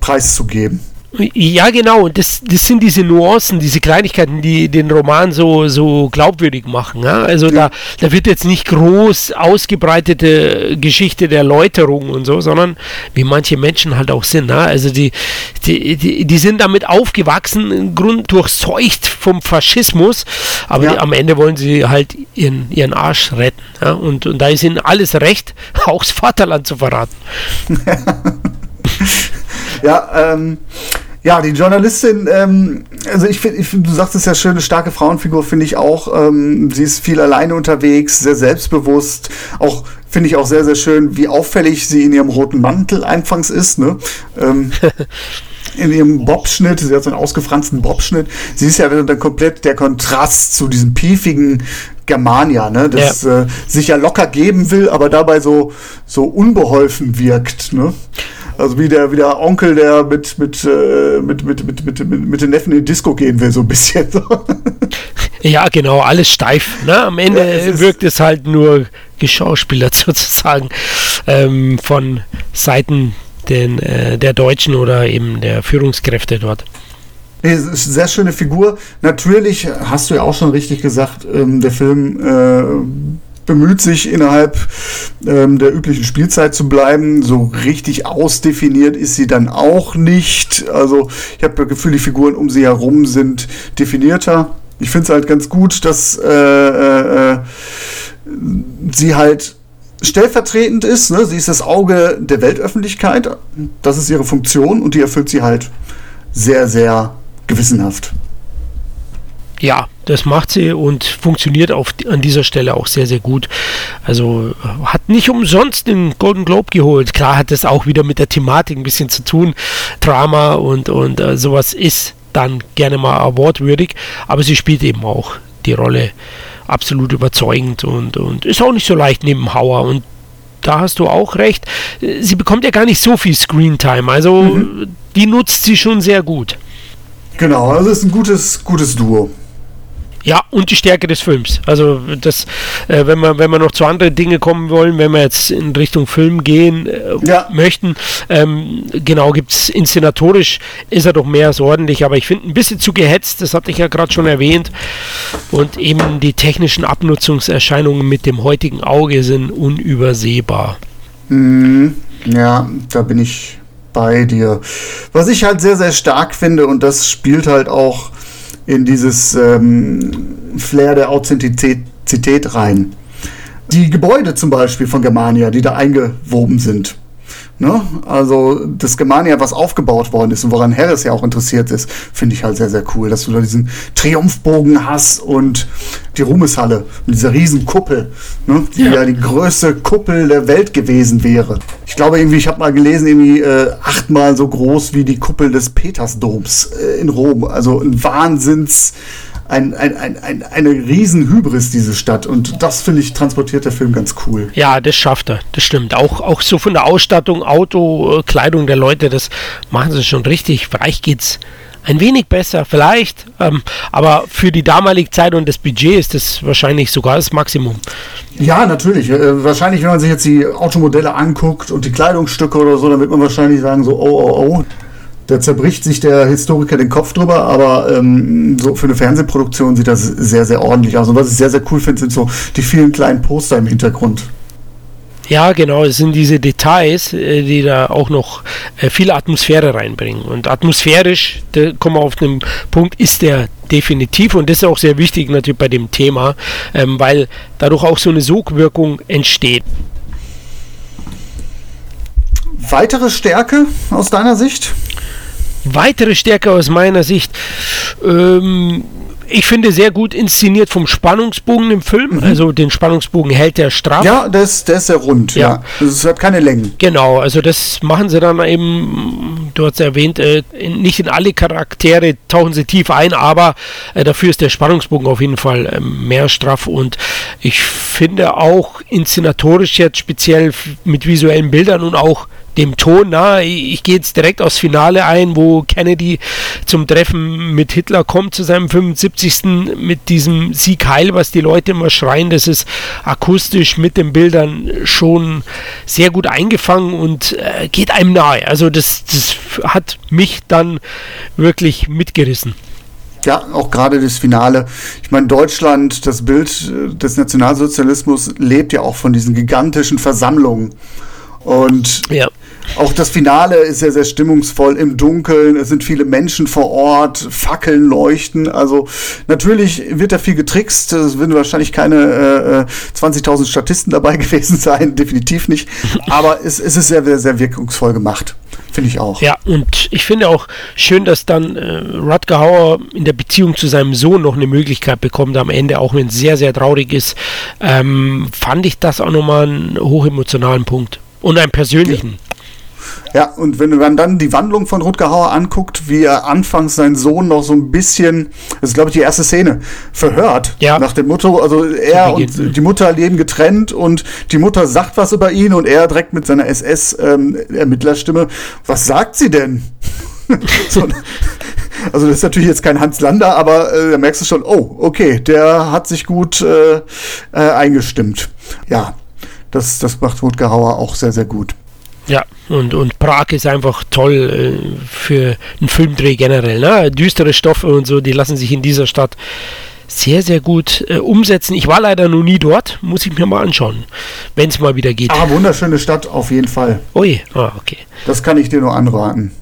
preiszugeben. Ja, genau. Und das, das sind diese Nuancen, diese Kleinigkeiten, die den Roman so, so glaubwürdig machen. Ja? Also ja. Da, da wird jetzt nicht groß ausgebreitete Geschichte der Läuterung und so, sondern wie manche Menschen halt auch sind. Ja? Also die, die, die, die sind damit aufgewachsen, im Grund durchseucht vom Faschismus, aber ja. die, am Ende wollen sie halt ihren, ihren Arsch retten. Ja? Und, und da ist ihnen alles recht, auch das Vaterland zu verraten. ja, ähm, ja, die Journalistin, ähm, also ich finde, find, du sagst es ja schöne, starke Frauenfigur, finde ich auch. Ähm, sie ist viel alleine unterwegs, sehr selbstbewusst. Auch finde ich auch sehr, sehr schön, wie auffällig sie in ihrem roten Mantel anfangs ist. Ne? Ähm, in ihrem Bobschnitt, sie hat so einen ausgefransten Bobschnitt. Sie ist ja dann komplett der Kontrast zu diesem piefigen Germania, ne? das ja. äh, sich ja locker geben will, aber dabei so, so unbeholfen wirkt. Ne? Also wie der, wie der Onkel, der mit, mit, äh, mit, mit, mit, mit, mit, mit den Neffen in die Disco gehen will, so ein bisschen. ja, genau, alles steif. Ne? Am Ende ja, es wirkt es halt nur geschauspielert sozusagen ähm, von Seiten den, äh, der Deutschen oder eben der Führungskräfte dort. Nee, sehr schöne Figur. Natürlich hast du ja auch schon richtig gesagt, ähm, der Film äh, bemüht sich innerhalb ähm, der üblichen Spielzeit zu bleiben. So richtig ausdefiniert ist sie dann auch nicht. Also ich habe das Gefühl, die Figuren um sie herum sind definierter. Ich finde es halt ganz gut, dass äh, äh, sie halt stellvertretend ist. Ne? Sie ist das Auge der Weltöffentlichkeit. Das ist ihre Funktion und die erfüllt sie halt sehr, sehr gewissenhaft. Ja, das macht sie und funktioniert auf, an dieser Stelle auch sehr, sehr gut. Also hat nicht umsonst den Golden Globe geholt. Klar hat das auch wieder mit der Thematik ein bisschen zu tun. Drama und, und äh, sowas ist dann gerne mal awardwürdig, aber sie spielt eben auch die Rolle absolut überzeugend und, und ist auch nicht so leicht neben Hauer und da hast du auch recht. Sie bekommt ja gar nicht so viel Screentime, also mhm. die nutzt sie schon sehr gut. Genau, also ist ein gutes, gutes Duo. Ja, und die Stärke des Films. Also das, äh, wenn wir wenn wir noch zu anderen Dingen kommen wollen, wenn wir jetzt in Richtung Film gehen äh, ja. möchten, ähm, genau gibt es inszenatorisch ist er doch mehr als ordentlich, aber ich finde ein bisschen zu gehetzt. Das hatte ich ja gerade schon erwähnt und eben die technischen Abnutzungserscheinungen mit dem heutigen Auge sind unübersehbar. Mhm. Ja, da bin ich bei dir. Was ich halt sehr sehr stark finde und das spielt halt auch in dieses ähm, Flair der Authentizität rein. Die Gebäude zum Beispiel von Germania, die da eingewoben sind, Ne? Also das Germania, was aufgebaut worden ist und woran Harris ja auch interessiert ist, finde ich halt sehr, sehr cool, dass du da diesen Triumphbogen hast und die Ruhmeshalle mit dieser riesen Kuppel, ne? die ja. ja. die größte Kuppel der Welt gewesen wäre. Ich glaube irgendwie, ich habe mal gelesen, irgendwie äh, achtmal so groß wie die Kuppel des Petersdoms äh, in Rom. Also ein Wahnsinns ein, ein, ein, ein, eine riesen Hybris, diese Stadt. Und das, finde ich, transportiert der Film ganz cool. Ja, das schafft er. Das stimmt. Auch, auch so von der Ausstattung, Auto, äh, Kleidung der Leute, das machen sie schon richtig. Vielleicht geht's ein wenig besser, vielleicht. Ähm, aber für die damalige Zeit und das Budget ist das wahrscheinlich sogar das Maximum. Ja, natürlich. Äh, wahrscheinlich, wenn man sich jetzt die Automodelle anguckt und die Kleidungsstücke oder so, dann wird man wahrscheinlich sagen so, oh, oh, oh. Da zerbricht sich der Historiker den Kopf drüber, aber ähm, so für eine Fernsehproduktion sieht das sehr, sehr ordentlich aus. Und was ich sehr, sehr cool finde, sind so die vielen kleinen Poster im Hintergrund. Ja, genau, es sind diese Details, äh, die da auch noch äh, viel Atmosphäre reinbringen. Und atmosphärisch, da kommen wir auf den Punkt, ist der definitiv und das ist auch sehr wichtig natürlich bei dem Thema, ähm, weil dadurch auch so eine Sogwirkung entsteht. Weitere Stärke aus deiner Sicht? Weitere Stärke aus meiner Sicht. Ähm, ich finde sehr gut inszeniert vom Spannungsbogen im Film. Mhm. Also den Spannungsbogen hält er straff. Ja, der ist, der ist sehr rund. Ja. ja. Es hat keine Längen. Genau, also das machen sie dann eben, du hast erwähnt, äh, in, nicht in alle Charaktere tauchen sie tief ein, aber äh, dafür ist der Spannungsbogen auf jeden Fall äh, mehr straff und ich finde auch inszenatorisch jetzt speziell mit visuellen Bildern und auch dem Ton. Na, ich, ich gehe jetzt direkt aufs Finale ein, wo Kennedy zum Treffen mit Hitler kommt, zu seinem 75. mit diesem Sieg Heil, was die Leute immer schreien. Das ist akustisch mit den Bildern schon sehr gut eingefangen und äh, geht einem nahe. Also das, das hat mich dann wirklich mitgerissen. Ja, auch gerade das Finale. Ich meine, Deutschland, das Bild des Nationalsozialismus lebt ja auch von diesen gigantischen Versammlungen. Und ja. Auch das Finale ist sehr, sehr stimmungsvoll im Dunkeln. Es sind viele Menschen vor Ort, Fackeln leuchten. Also natürlich wird da viel getrickst. Es würden wahrscheinlich keine äh, 20.000 Statisten dabei gewesen sein, definitiv nicht. Aber es, es ist sehr, sehr, sehr wirkungsvoll gemacht. Finde ich auch. Ja, und ich finde auch schön, dass dann äh, Rutger Hauer in der Beziehung zu seinem Sohn noch eine Möglichkeit bekommt am Ende, auch wenn es sehr, sehr traurig ist. Ähm, fand ich das auch nochmal einen hochemotionalen Punkt. Und einen persönlichen. Ja. Und wenn man dann die Wandlung von Rutger Hauer anguckt, wie er anfangs seinen Sohn noch so ein bisschen, das ist glaube ich die erste Szene, verhört. Ja. Nach dem Motto, also er und die Mutter leben getrennt und die Mutter sagt was über ihn und er direkt mit seiner SS-Ermittlerstimme, ähm, was sagt sie denn? so, also das ist natürlich jetzt kein Hans Lander, aber äh, da merkst du schon, oh, okay, der hat sich gut äh, äh, eingestimmt. Ja, das, das macht Rutger Hauer auch sehr, sehr gut. Ja, und, und Prag ist einfach toll äh, für einen Filmdreh generell. Ne? Düstere Stoffe und so, die lassen sich in dieser Stadt sehr, sehr gut äh, umsetzen. Ich war leider noch nie dort, muss ich mir mal anschauen, wenn es mal wieder geht. Ah, wunderschöne Stadt auf jeden Fall. Ui, ah, okay. Das kann ich dir nur anraten.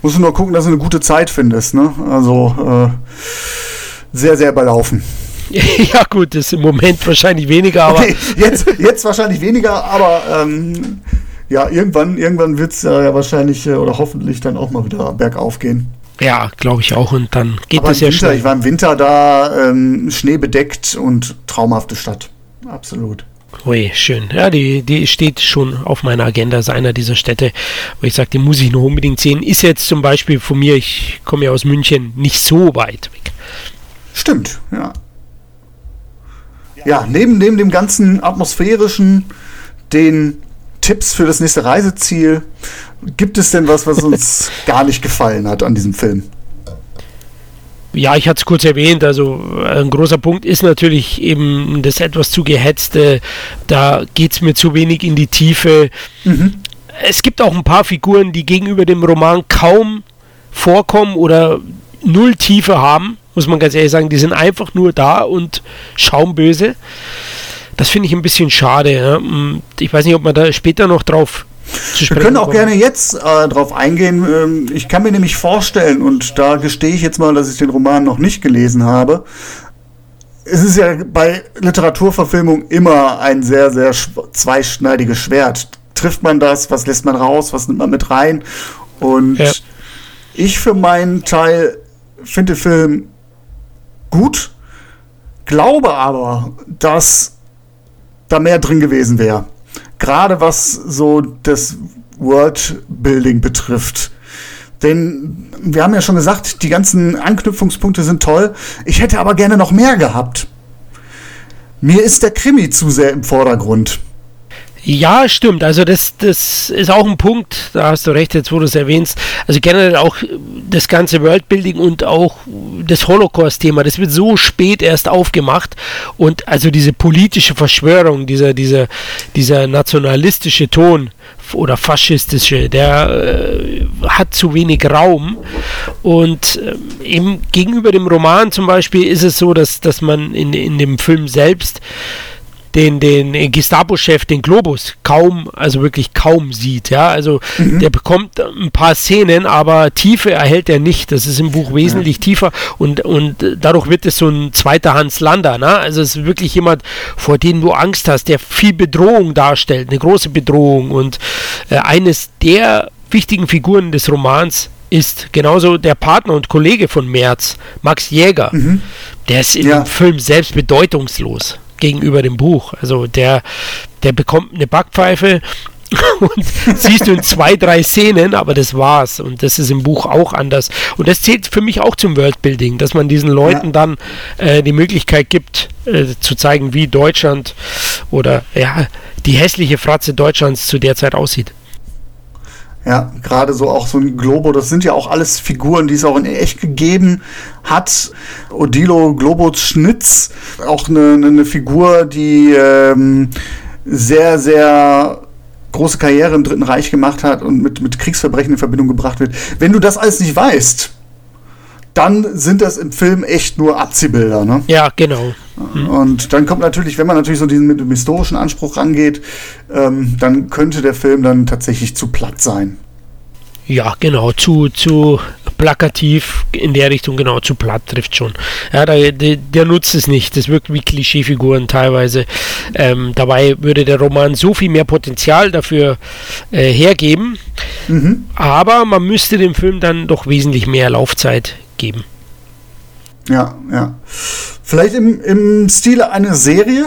Musst du nur gucken, dass du eine gute Zeit findest. Ne? Also äh, sehr, sehr überlaufen. ja gut, das ist im Moment wahrscheinlich weniger, aber... Okay, jetzt, jetzt wahrscheinlich weniger, aber... Ähm, ja, irgendwann, irgendwann wird es ja wahrscheinlich äh, oder hoffentlich dann auch mal wieder bergauf gehen. Ja, glaube ich auch. Und dann geht Aber das ja schnell. Ich war im Winter da, ähm, schneebedeckt und traumhafte Stadt. Absolut. Ui, schön. Ja, die, die steht schon auf meiner Agenda, ist einer dieser Städte, wo ich sage, die muss ich noch unbedingt sehen. Ist jetzt zum Beispiel von mir, ich komme ja aus München, nicht so weit weg. Stimmt, ja. Ja, neben, neben dem ganzen atmosphärischen, den Tipps für das nächste Reiseziel. Gibt es denn was, was uns gar nicht gefallen hat an diesem Film? Ja, ich hatte es kurz erwähnt, also ein großer Punkt ist natürlich eben das etwas zu gehetzte, da geht es mir zu wenig in die Tiefe. Mhm. Es gibt auch ein paar Figuren, die gegenüber dem Roman kaum vorkommen oder null Tiefe haben, muss man ganz ehrlich sagen, die sind einfach nur da und schaumböse. Das finde ich ein bisschen schade. Ja. Mm, ich weiß nicht, ob man da später noch drauf zu sprechen Wir können auch gerne jetzt äh, drauf eingehen. Ähm, ich kann mir nämlich vorstellen, und da gestehe ich jetzt mal, dass ich den Roman noch nicht gelesen habe. Es ist ja bei Literaturverfilmung immer ein sehr, sehr zweischneidiges Schwert. Trifft man das? Was lässt man raus? Was nimmt man mit rein? Und ja. ich für meinen Teil finde den Film gut, glaube aber, dass da mehr drin gewesen wäre. Gerade was so das Worldbuilding betrifft. Denn wir haben ja schon gesagt, die ganzen Anknüpfungspunkte sind toll. Ich hätte aber gerne noch mehr gehabt. Mir ist der Krimi zu sehr im Vordergrund. Ja, stimmt. Also das, das ist auch ein Punkt, da hast du recht, jetzt wo du es erwähnst. Also generell auch das ganze Worldbuilding und auch das Holocaust-Thema, das wird so spät erst aufgemacht. Und also diese politische Verschwörung, dieser, dieser, dieser nationalistische Ton oder faschistische, der äh, hat zu wenig Raum. Und ähm, eben gegenüber dem Roman zum Beispiel ist es so, dass, dass man in, in dem Film selbst den, den Gestapo-Chef, den Globus, kaum, also wirklich kaum sieht. Ja, also mhm. der bekommt ein paar Szenen, aber Tiefe erhält er nicht. Das ist im Buch wesentlich ja. tiefer und, und dadurch wird es so ein zweiter Hans Lander. Ne? Also es ist wirklich jemand, vor dem du Angst hast, der viel Bedrohung darstellt, eine große Bedrohung und äh, eines der wichtigen Figuren des Romans ist genauso der Partner und Kollege von Merz, Max Jäger. Mhm. Der ist im ja. Film selbst bedeutungslos gegenüber dem Buch. Also der, der bekommt eine Backpfeife und siehst du in zwei, drei Szenen, aber das war's. Und das ist im Buch auch anders. Und das zählt für mich auch zum Worldbuilding, dass man diesen Leuten ja. dann äh, die Möglichkeit gibt, äh, zu zeigen, wie Deutschland oder ja, die hässliche Fratze Deutschlands zu der Zeit aussieht. Ja, gerade so auch so ein Globo, das sind ja auch alles Figuren, die es auch in echt gegeben hat. Odilo Globo Schnitz, auch eine, eine Figur, die ähm, sehr, sehr große Karriere im Dritten Reich gemacht hat und mit, mit Kriegsverbrechen in Verbindung gebracht wird. Wenn du das alles nicht weißt, dann sind das im Film echt nur Abziehbilder. Ne? Ja, genau. Mhm. Und dann kommt natürlich, wenn man natürlich so diesen mit dem historischen Anspruch rangeht, ähm, dann könnte der Film dann tatsächlich zu platt sein. Ja, genau, zu, zu plakativ in der Richtung, genau, zu platt trifft schon. Ja, der, der, nutzt es nicht. Das wirkt wie Klischeefiguren teilweise. Ähm, dabei würde der Roman so viel mehr Potenzial dafür äh, hergeben. Mhm. Aber man müsste dem Film dann doch wesentlich mehr Laufzeit geben. Ja, ja. Vielleicht im, im Stile einer Serie?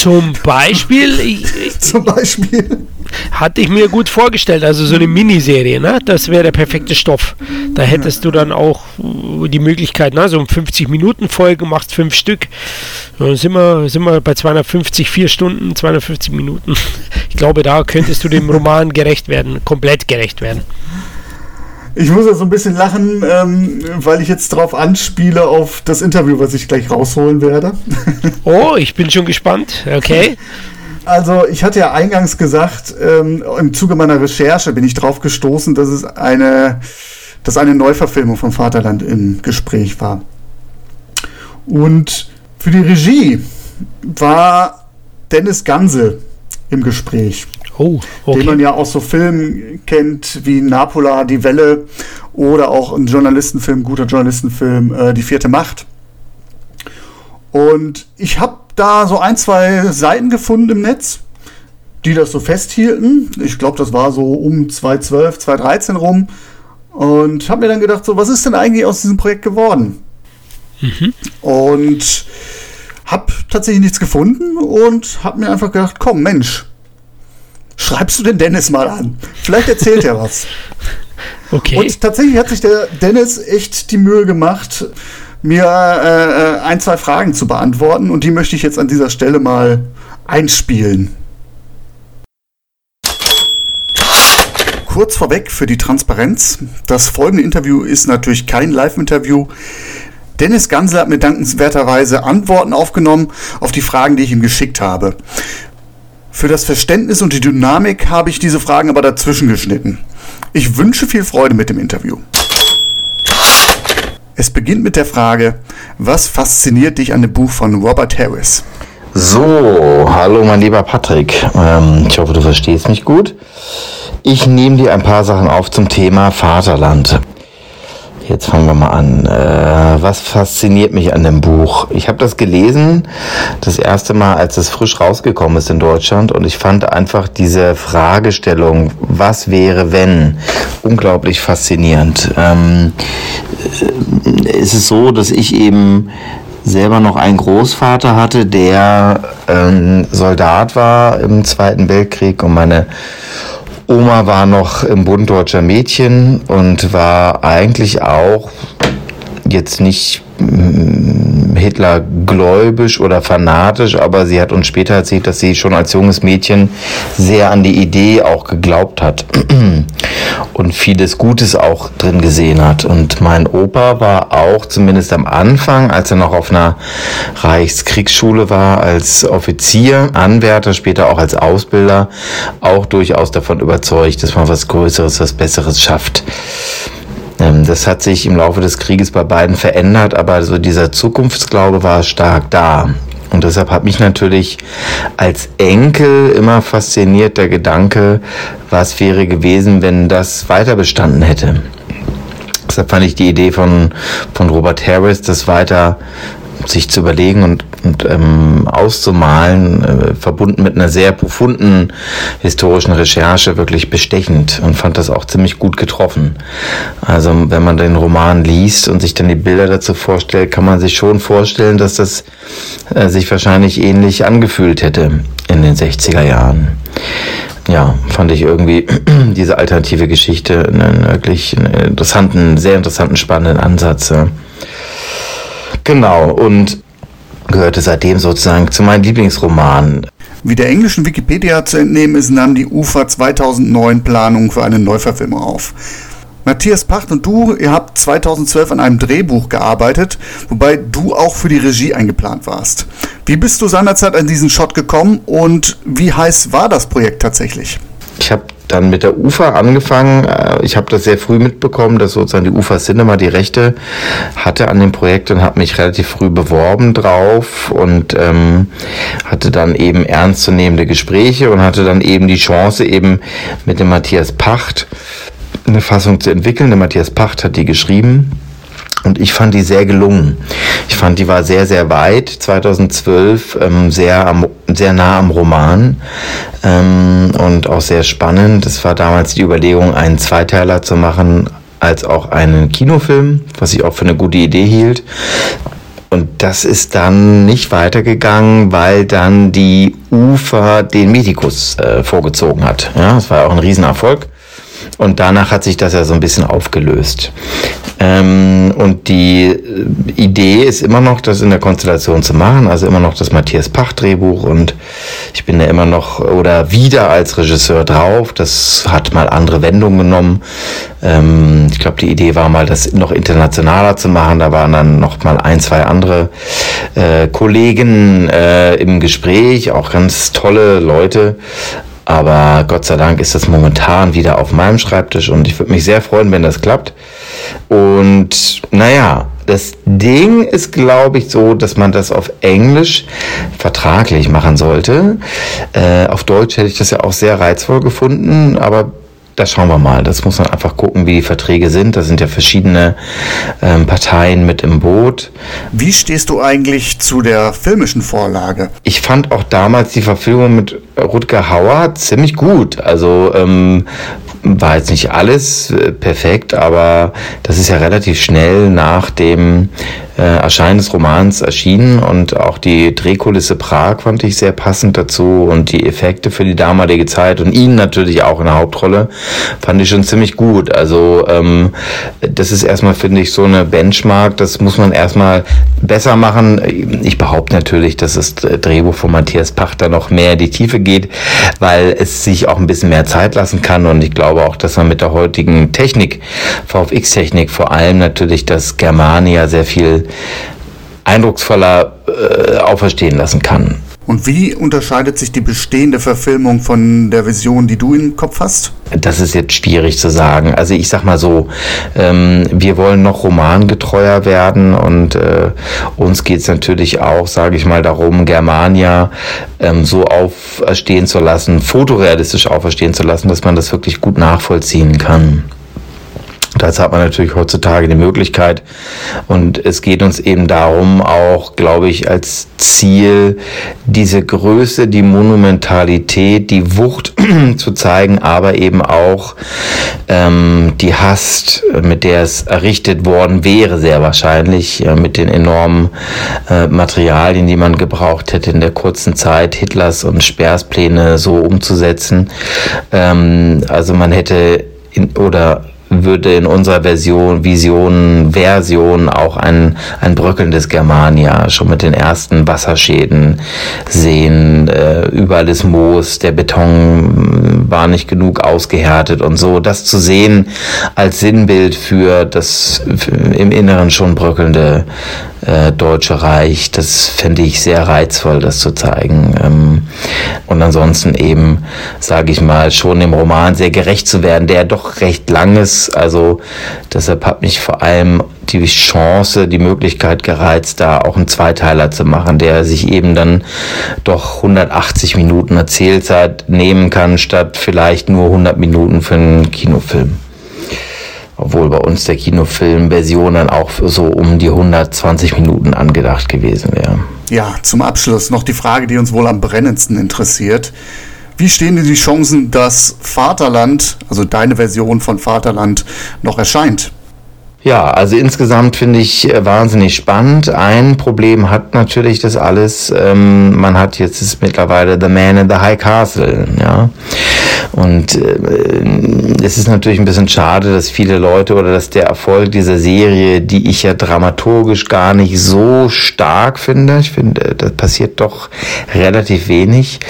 Zum Beispiel. Ich, Zum Beispiel. Hatte ich mir gut vorgestellt, also so eine Miniserie, ne? Das wäre der perfekte Stoff. Da hättest du dann auch die Möglichkeit, ne? So um 50 Minuten Folge, machst fünf Stück. Dann sind wir, sind wir bei 250, vier Stunden, 250 Minuten. Ich glaube, da könntest du dem Roman gerecht werden, komplett gerecht werden. Ich muss ja so ein bisschen lachen, ähm, weil ich jetzt darauf anspiele auf das Interview, was ich gleich rausholen werde. Oh, ich bin schon gespannt. Okay. Also ich hatte ja eingangs gesagt, ähm, im Zuge meiner Recherche bin ich drauf gestoßen, dass es eine, dass eine Neuverfilmung von Vaterland im Gespräch war. Und für die Regie war Dennis Gansel im Gespräch. Oh, okay. Den man ja aus so Filmen kennt wie Napola, Die Welle oder auch ein Journalistenfilm, guter Journalistenfilm, äh, Die vierte Macht. Und ich habe da so ein, zwei Seiten gefunden im Netz, die das so festhielten. Ich glaube, das war so um 2012, 2013 rum. Und habe mir dann gedacht, so, was ist denn eigentlich aus diesem Projekt geworden? Mhm. Und habe tatsächlich nichts gefunden und habe mir einfach gedacht, komm, Mensch, schreibst du den Dennis mal an. Vielleicht erzählt er was. Okay. Und tatsächlich hat sich der Dennis echt die Mühe gemacht, mir äh, ein, zwei Fragen zu beantworten und die möchte ich jetzt an dieser Stelle mal einspielen. Kurz vorweg für die Transparenz. Das folgende Interview ist natürlich kein Live-Interview. Dennis Gansel hat mir dankenswerterweise Antworten aufgenommen auf die Fragen, die ich ihm geschickt habe. Für das Verständnis und die Dynamik habe ich diese Fragen aber dazwischen geschnitten. Ich wünsche viel Freude mit dem Interview. Es beginnt mit der Frage, was fasziniert dich an dem Buch von Robert Harris? So, hallo mein lieber Patrick. Ähm, ich hoffe, du verstehst mich gut. Ich nehme dir ein paar Sachen auf zum Thema Vaterland. Jetzt fangen wir mal an. Äh, was fasziniert mich an dem Buch? Ich habe das gelesen, das erste Mal, als es frisch rausgekommen ist in Deutschland, und ich fand einfach diese Fragestellung, was wäre, wenn, unglaublich faszinierend. Ähm, äh, ist es so, dass ich eben selber noch einen Großvater hatte, der ähm, Soldat war im Zweiten Weltkrieg und meine Oma war noch im Bund deutscher Mädchen und war eigentlich auch jetzt nicht mm, Hitler gläubisch oder fanatisch, aber sie hat uns später erzählt, dass sie schon als junges Mädchen sehr an die Idee auch geglaubt hat. und vieles Gutes auch drin gesehen hat. Und mein Opa war auch zumindest am Anfang, als er noch auf einer Reichskriegsschule war, als Offizier, Anwärter, später auch als Ausbilder, auch durchaus davon überzeugt, dass man was Größeres, was Besseres schafft. Ähm, das hat sich im Laufe des Krieges bei beiden verändert, aber so dieser Zukunftsglaube war stark da. Und deshalb hat mich natürlich als Enkel immer fasziniert der Gedanke, was wäre gewesen, wenn das weiter bestanden hätte. Deshalb fand ich die Idee von, von Robert Harris, das weiter sich zu überlegen und, und ähm, auszumalen, äh, verbunden mit einer sehr profunden historischen Recherche, wirklich bestechend und fand das auch ziemlich gut getroffen. Also wenn man den Roman liest und sich dann die Bilder dazu vorstellt, kann man sich schon vorstellen, dass das äh, sich wahrscheinlich ähnlich angefühlt hätte in den 60er Jahren ja, fand ich irgendwie diese alternative Geschichte einen wirklich interessanten, sehr interessanten, spannenden Ansatz. Ja. Genau, und gehörte seitdem sozusagen zu meinen Lieblingsromanen. Wie der englischen Wikipedia zu entnehmen ist, nahm die UFA 2009 Planungen für eine Neuverfilmung auf. Matthias Pacht und du, ihr habt 2012 an einem Drehbuch gearbeitet, wobei du auch für die Regie eingeplant warst. Wie bist du seinerzeit an diesen Shot gekommen und wie heiß war das Projekt tatsächlich? Ich habe dann mit der UFA angefangen. Äh, ich habe das sehr früh mitbekommen, dass sozusagen die UFA Cinema die Rechte hatte an dem Projekt und habe mich relativ früh beworben drauf und ähm, hatte dann eben ernstzunehmende Gespräche und hatte dann eben die Chance eben mit dem Matthias Pacht eine Fassung zu entwickeln. Der Matthias Pacht hat die geschrieben und ich fand die sehr gelungen. Ich fand, die war sehr, sehr weit, 2012, ähm, sehr, am, sehr nah am Roman ähm, und auch sehr spannend. Es war damals die Überlegung, einen Zweiteiler zu machen, als auch einen Kinofilm, was ich auch für eine gute Idee hielt. Und das ist dann nicht weitergegangen, weil dann die UFA den Medikus äh, vorgezogen hat. Ja, das war auch ein Riesenerfolg. Und danach hat sich das ja so ein bisschen aufgelöst. Ähm, und die äh, Idee ist immer noch, das in der Konstellation zu machen, also immer noch das Matthias Pach Drehbuch und ich bin da immer noch oder wieder als Regisseur drauf. Das hat mal andere Wendungen genommen. Ähm, ich glaube, die Idee war mal, das noch internationaler zu machen. Da waren dann noch mal ein, zwei andere äh, Kollegen äh, im Gespräch, auch ganz tolle Leute. Aber Gott sei Dank ist das momentan wieder auf meinem Schreibtisch und ich würde mich sehr freuen, wenn das klappt. Und naja, das Ding ist, glaube ich, so, dass man das auf Englisch vertraglich machen sollte. Äh, auf Deutsch hätte ich das ja auch sehr reizvoll gefunden, aber das schauen wir mal. Das muss man einfach gucken, wie die Verträge sind. Da sind ja verschiedene ähm, Parteien mit im Boot. Wie stehst du eigentlich zu der filmischen Vorlage? Ich fand auch damals die Verfilmung mit Rutger Hauer ziemlich gut. Also ähm, war jetzt nicht alles äh, perfekt, aber das ist ja relativ schnell nach dem äh, Erscheinen des Romans erschienen und auch die Drehkulisse Prag fand ich sehr passend dazu und die Effekte für die damalige Zeit und ihn natürlich auch in der Hauptrolle fand ich schon ziemlich gut. Also ähm, das ist erstmal, finde ich, so eine Benchmark, das muss man erstmal besser machen. Ich behaupte natürlich, dass das Drehbuch von Matthias Pachter noch mehr in die Tiefe geht, weil es sich auch ein bisschen mehr Zeit lassen kann und ich glaube auch, dass man mit der heutigen Technik, VFX-Technik, vor allem natürlich das Germania sehr viel eindrucksvoller äh, auferstehen lassen kann. Und wie unterscheidet sich die bestehende Verfilmung von der Vision, die du im Kopf hast? Das ist jetzt schwierig zu sagen. Also ich sag mal so, ähm, wir wollen noch romangetreuer werden und äh, uns geht es natürlich auch, sage ich mal, darum, Germania ähm, so auferstehen zu lassen, fotorealistisch auferstehen zu lassen, dass man das wirklich gut nachvollziehen kann. Dazu hat man natürlich heutzutage die Möglichkeit. Und es geht uns eben darum, auch, glaube ich, als Ziel, diese Größe, die Monumentalität, die Wucht zu zeigen, aber eben auch ähm, die Hast, mit der es errichtet worden wäre, sehr wahrscheinlich, äh, mit den enormen äh, Materialien, die man gebraucht hätte in der kurzen Zeit, Hitlers und Sperrspläne so umzusetzen. Ähm, also man hätte in, oder würde in unserer Version, Vision, Version auch ein, ein bröckelndes Germania schon mit den ersten Wasserschäden sehen. Äh, überall ist Moos, der Beton war nicht genug ausgehärtet und so. Das zu sehen als Sinnbild für das für im Inneren schon bröckelnde äh, Deutsche Reich, das fände ich sehr reizvoll, das zu zeigen. Ähm, und ansonsten eben, sage ich mal, schon dem Roman sehr gerecht zu werden, der doch recht lang ist. Also deshalb hat mich vor allem die Chance, die Möglichkeit gereizt, da auch einen Zweiteiler zu machen, der sich eben dann doch 180 Minuten Erzählzeit nehmen kann, statt vielleicht nur 100 Minuten für einen Kinofilm obwohl bei uns der Kinofilmversion dann auch so um die 120 Minuten angedacht gewesen wäre. Ja, zum Abschluss noch die Frage, die uns wohl am brennendsten interessiert. Wie stehen dir die Chancen, dass Vaterland, also deine Version von Vaterland, noch erscheint? Ja, also insgesamt finde ich äh, wahnsinnig spannend. Ein Problem hat natürlich das alles. Ähm, man hat jetzt ist mittlerweile The Man in the High Castle, ja. Und äh, es ist natürlich ein bisschen schade, dass viele Leute oder dass der Erfolg dieser Serie, die ich ja dramaturgisch gar nicht so stark finde, ich finde, das passiert doch relativ wenig.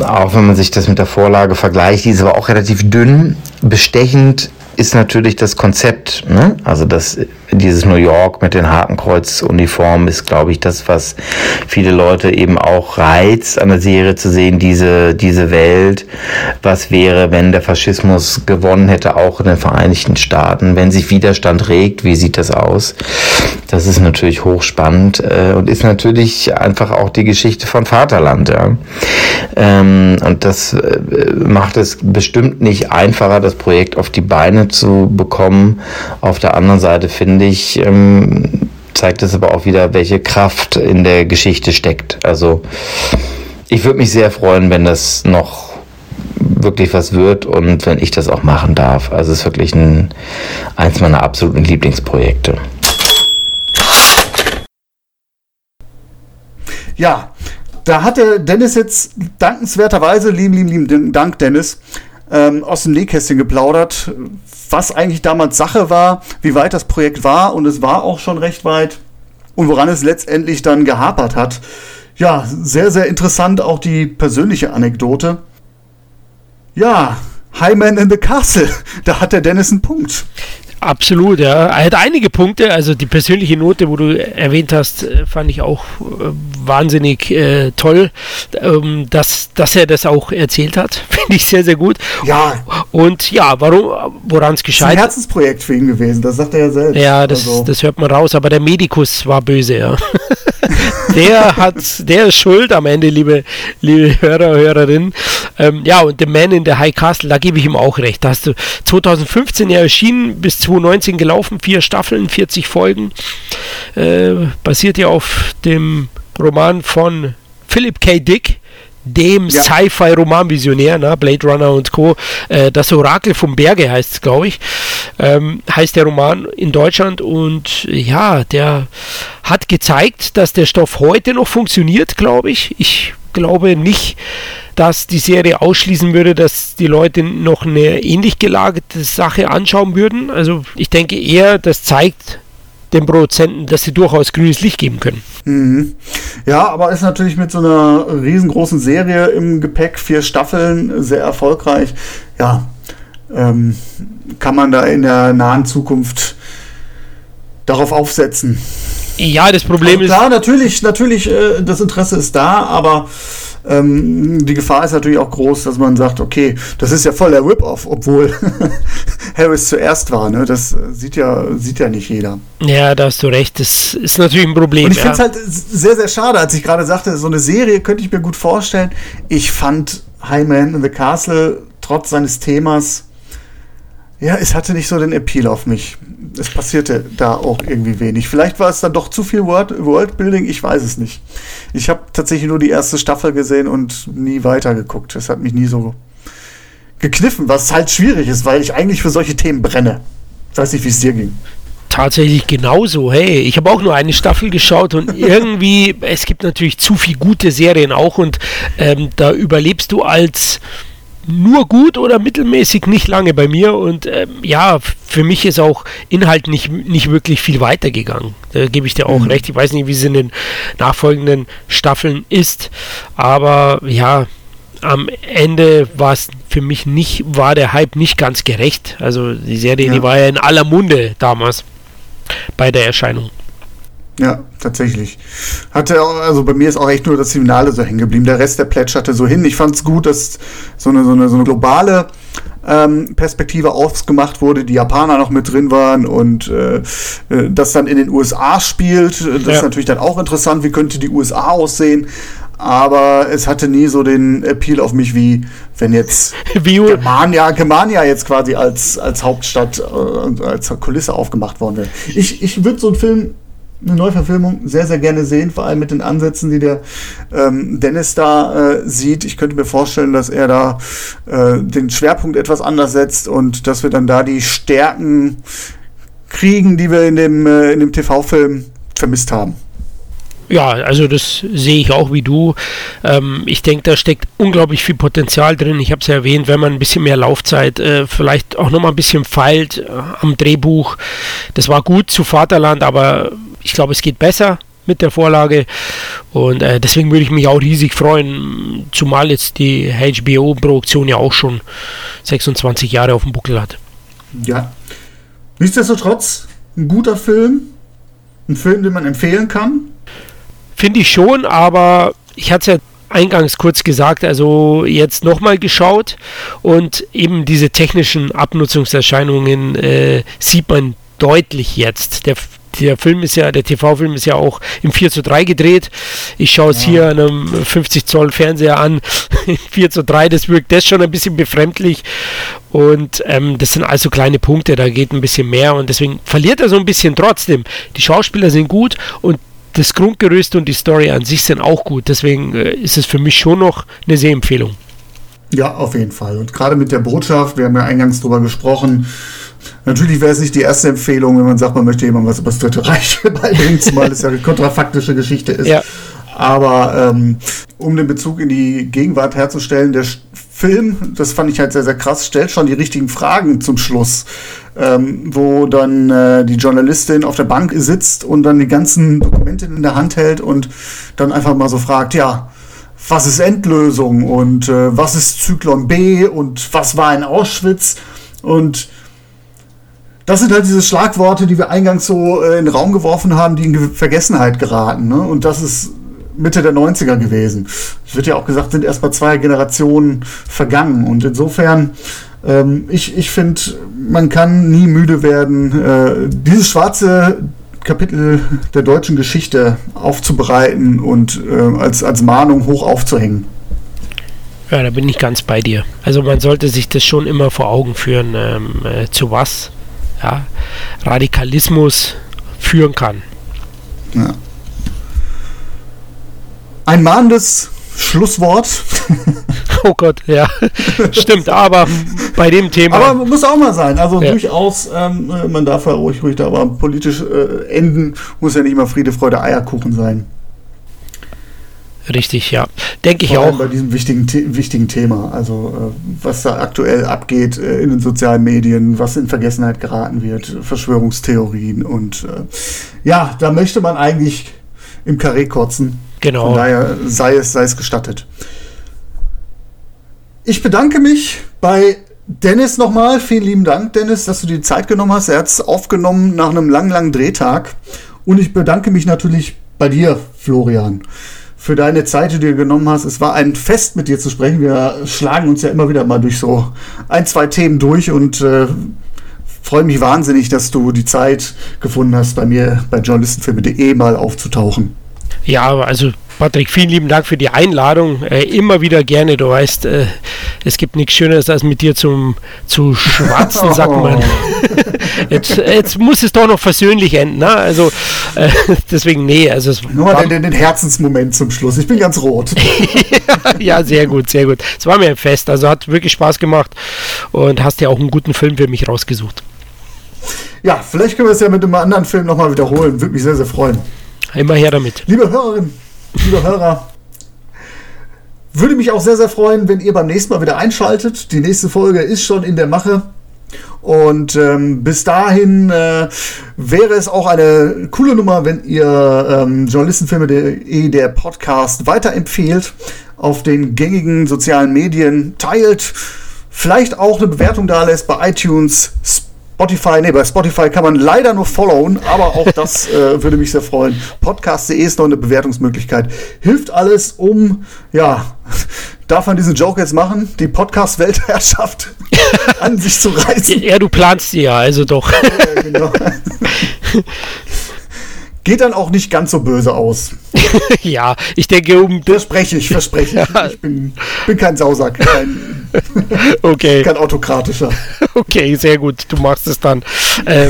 Auch wenn man sich das mit der Vorlage vergleicht, die ist aber auch relativ dünn. Bestechend ist natürlich das Konzept, ne? also das, dieses New York mit den Hakenkreuz-Uniformen ist, glaube ich, das, was viele Leute eben auch reizt, an der Serie zu sehen, diese, diese Welt. Was wäre, wenn der Faschismus gewonnen hätte, auch in den Vereinigten Staaten, wenn sich Widerstand regt, wie sieht das aus? Das ist natürlich hochspannend äh, und ist natürlich einfach auch die Geschichte von Vaterland. Ja? Ähm, und das äh, macht es bestimmt nicht einfacher, das Projekt auf die Beine zu bekommen. Auf der anderen Seite finde ich, ähm, zeigt es aber auch wieder, welche Kraft in der Geschichte steckt. Also ich würde mich sehr freuen, wenn das noch wirklich was wird und wenn ich das auch machen darf. Also es ist wirklich ein, eins meiner absoluten Lieblingsprojekte. Ja, da hatte Dennis jetzt dankenswerterweise, lieben, lieben, lieben Dank, Dennis, ähm, aus dem Nähkästchen geplaudert, was eigentlich damals Sache war, wie weit das Projekt war und es war auch schon recht weit und woran es letztendlich dann gehapert hat. Ja, sehr, sehr interessant auch die persönliche Anekdote. Ja, Highman in the Castle, da hat der Dennis einen Punkt. Absolut, ja. Er hat einige Punkte, also die persönliche Note, wo du erwähnt hast, äh, fand ich auch äh, wahnsinnig äh, toll, ähm, dass, dass er das auch erzählt hat. Finde ich sehr, sehr gut. Ja. Und ja, warum, woran es gescheitert ist. ein Herzensprojekt für ihn gewesen, das sagt er ja selbst. Ja, das, also. das hört man raus, aber der Medikus war böse, ja. der hat, der ist schuld am Ende, liebe, liebe Hörer, Hörerinnen. Ähm, ja, und The Man in the High Castle, da gebe ich ihm auch recht. Da hast du 2015 ja erschienen, bis 2019 gelaufen, vier Staffeln, 40 Folgen. Äh, basiert ja auf dem Roman von Philip K. Dick dem ja. Sci-Fi-Roman-Visionär, ne? Blade Runner und Co. Äh, das Orakel vom Berge heißt es, glaube ich, ähm, heißt der Roman in Deutschland und ja, der hat gezeigt, dass der Stoff heute noch funktioniert, glaube ich. Ich glaube nicht, dass die Serie ausschließen würde, dass die Leute noch eine ähnlich gelagerte Sache anschauen würden. Also ich denke eher, das zeigt den Produzenten, dass sie durchaus grünes Licht geben können. Mhm. Ja, aber ist natürlich mit so einer riesengroßen Serie im Gepäck, vier Staffeln, sehr erfolgreich. Ja, ähm, kann man da in der nahen Zukunft darauf aufsetzen. Ja, das Problem also klar, ist. Klar, natürlich, natürlich, äh, das Interesse ist da, aber ähm, die Gefahr ist natürlich auch groß, dass man sagt, okay, das ist ja voll der Rip-Off, obwohl Harris zuerst war. Ne? Das sieht ja, sieht ja nicht jeder. Ja, da hast du recht. Das ist natürlich ein Problem. Und ich ja. finde es halt sehr, sehr schade, als ich gerade sagte, so eine Serie könnte ich mir gut vorstellen. Ich fand High Man in the Castle trotz seines Themas ja, es hatte nicht so den Appeal auf mich. Es passierte da auch irgendwie wenig. Vielleicht war es dann doch zu viel World Worldbuilding, ich weiß es nicht. Ich habe tatsächlich nur die erste Staffel gesehen und nie weitergeguckt. Es hat mich nie so gekniffen, was halt schwierig ist, weil ich eigentlich für solche Themen brenne. Ich weiß nicht, wie es dir ging. Tatsächlich genauso. Hey, ich habe auch nur eine Staffel geschaut und irgendwie, es gibt natürlich zu viele gute Serien auch und ähm, da überlebst du als nur gut oder mittelmäßig nicht lange bei mir und ähm, ja, für mich ist auch Inhalt nicht, nicht wirklich viel weitergegangen. Da gebe ich dir auch mhm. recht. Ich weiß nicht, wie es in den nachfolgenden Staffeln ist, aber ja, am Ende war es für mich nicht, war der Hype nicht ganz gerecht. Also die Serie, ja. die war ja in aller Munde damals bei der Erscheinung. Ja, tatsächlich. Hatte also bei mir ist auch echt nur das Finale so hängen geblieben. Der Rest der plätscherte so hin. Ich fand es gut, dass so eine, so eine, so eine globale ähm, Perspektive aufgemacht wurde, die Japaner noch mit drin waren und äh, äh das dann in den USA spielt. Das ja. ist natürlich dann auch interessant. Wie könnte die USA aussehen? aber es hatte nie so den Appeal auf mich, wie wenn jetzt Germania, Germania jetzt quasi als, als Hauptstadt, äh, als Kulisse aufgemacht worden wäre. Ich, ich würde so einen Film, eine Neuverfilmung, sehr, sehr gerne sehen, vor allem mit den Ansätzen, die der ähm, Dennis da äh, sieht. Ich könnte mir vorstellen, dass er da äh, den Schwerpunkt etwas anders setzt und dass wir dann da die Stärken kriegen, die wir in dem, äh, dem TV-Film vermisst haben. Ja, also das sehe ich auch wie du. Ähm, ich denke, da steckt unglaublich viel Potenzial drin. Ich habe es ja erwähnt, wenn man ein bisschen mehr Laufzeit, äh, vielleicht auch nochmal ein bisschen feilt äh, am Drehbuch. Das war gut zu Vaterland, aber ich glaube, es geht besser mit der Vorlage. Und äh, deswegen würde ich mich auch riesig freuen, zumal jetzt die HBO-Produktion ja auch schon 26 Jahre auf dem Buckel hat. Ja. Nichtsdestotrotz, ein guter Film. Ein Film, den man empfehlen kann. Finde ich schon, aber ich hatte es ja eingangs kurz gesagt, also jetzt nochmal geschaut und eben diese technischen Abnutzungserscheinungen äh, sieht man deutlich jetzt. Der, der Film ist ja, der TV-Film ist ja auch im 4 zu 3 gedreht. Ich schaue es ja. hier an einem 50 Zoll Fernseher an, 4 zu 3, das wirkt das schon ein bisschen befremdlich. Und ähm, das sind also kleine Punkte, da geht ein bisschen mehr und deswegen verliert er so ein bisschen trotzdem. Die Schauspieler sind gut und das Grundgerüst und die Story an sich sind auch gut. Deswegen äh, ist es für mich schon noch eine Sehempfehlung. Ja, auf jeden Fall. Und gerade mit der Botschaft, wir haben ja eingangs drüber gesprochen, Natürlich wäre es nicht die erste Empfehlung, wenn man sagt, man möchte jemandem was über das Dritte Reich beibringen, zumal es ja eine kontrafaktische Geschichte ist. Ja. Aber ähm, um den Bezug in die Gegenwart herzustellen, der Film, das fand ich halt sehr, sehr krass, stellt schon die richtigen Fragen zum Schluss, ähm, wo dann äh, die Journalistin auf der Bank sitzt und dann die ganzen Dokumente in der Hand hält und dann einfach mal so fragt, ja, was ist Endlösung und äh, was ist Zyklon B und was war in Auschwitz und das sind halt diese Schlagworte, die wir eingangs so äh, in den Raum geworfen haben, die in Vergessenheit geraten. Ne? Und das ist Mitte der 90er gewesen. Es wird ja auch gesagt, sind erst mal zwei Generationen vergangen. Und insofern, ähm, ich, ich finde, man kann nie müde werden, äh, dieses schwarze Kapitel der deutschen Geschichte aufzubereiten und äh, als, als Mahnung hoch aufzuhängen. Ja, da bin ich ganz bei dir. Also man sollte sich das schon immer vor Augen führen, ähm, äh, zu was ja, Radikalismus führen kann. Ja. Ein mahnendes Schlusswort. oh Gott, ja. Stimmt, aber bei dem Thema. Aber muss auch mal sein. Also ja. durchaus, ähm, man darf ja ruhig, ruhig da, aber politisch äh, enden muss ja nicht immer Friede, Freude, Eierkuchen sein. Richtig, ja. Denke ich auch. Bei diesem wichtigen, wichtigen Thema. Also, äh, was da aktuell abgeht äh, in den sozialen Medien, was in Vergessenheit geraten wird, Verschwörungstheorien und äh, ja, da möchte man eigentlich im Karree kotzen. Genau. Von daher sei es, sei es gestattet. Ich bedanke mich bei Dennis nochmal. Vielen lieben Dank, Dennis, dass du dir die Zeit genommen hast. Er hat es aufgenommen nach einem langen, langen Drehtag. Und ich bedanke mich natürlich bei dir, Florian, für deine Zeit, die du dir genommen hast. Es war ein Fest, mit dir zu sprechen. Wir schlagen uns ja immer wieder mal durch so ein, zwei Themen durch und äh, freue mich wahnsinnig, dass du die Zeit gefunden hast, bei mir bei journalistenfilme.de mal aufzutauchen. Ja, also Patrick, vielen lieben Dank für die Einladung. Äh, immer wieder gerne. Du weißt, äh, es gibt nichts Schöneres, als mit dir zum, zu schwatzen, sagt man. jetzt, jetzt, muss es doch noch versöhnlich enden. Ne? Also, äh, deswegen, nee. Also es Nur den, den, den, Herzensmoment zum Schluss. Ich bin ganz rot. ja, sehr gut, sehr gut. Es war mir ein Fest. Also hat wirklich Spaß gemacht und hast ja auch einen guten Film für mich rausgesucht. Ja, vielleicht können wir es ja mit einem anderen Film nochmal wiederholen. Würde mich sehr, sehr freuen. Immer her damit. Liebe Hörerinnen, liebe Hörer, würde mich auch sehr, sehr freuen, wenn ihr beim nächsten Mal wieder einschaltet. Die nächste Folge ist schon in der Mache. Und ähm, bis dahin äh, wäre es auch eine coole Nummer, wenn ihr ähm, Journalistenfilme.de, der Podcast, weiterempfehlt, auf den gängigen sozialen Medien teilt, vielleicht auch eine Bewertung da lässt bei iTunes, Spotify, nee, bei Spotify kann man leider nur followen, aber auch das äh, würde mich sehr freuen. Podcast.de ist noch eine Bewertungsmöglichkeit. Hilft alles, um, ja, darf man diesen Joke jetzt machen, die Podcast-Weltherrschaft an sich zu reißen. Ja, du planst sie ja, also doch. ja, genau. Geht dann auch nicht ganz so böse aus. ja, ich denke um. Verspreche ich, verspreche ich. Ja. Ich bin, bin kein Sausack, kein, okay. kein autokratischer. Okay, sehr gut. Du machst es dann äh,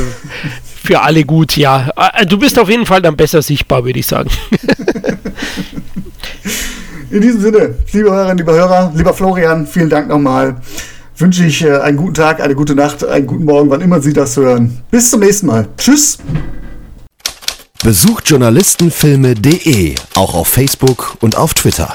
für alle gut, ja. Äh, du bist auf jeden Fall dann besser sichtbar, würde ich sagen. In diesem Sinne, liebe Hörerinnen, lieber Hörer, lieber Florian, vielen Dank nochmal. Wünsche ich äh, einen guten Tag, eine gute Nacht, einen guten Morgen, wann immer Sie das hören. Bis zum nächsten Mal. Tschüss. Besucht journalistenfilme.de auch auf Facebook und auf Twitter.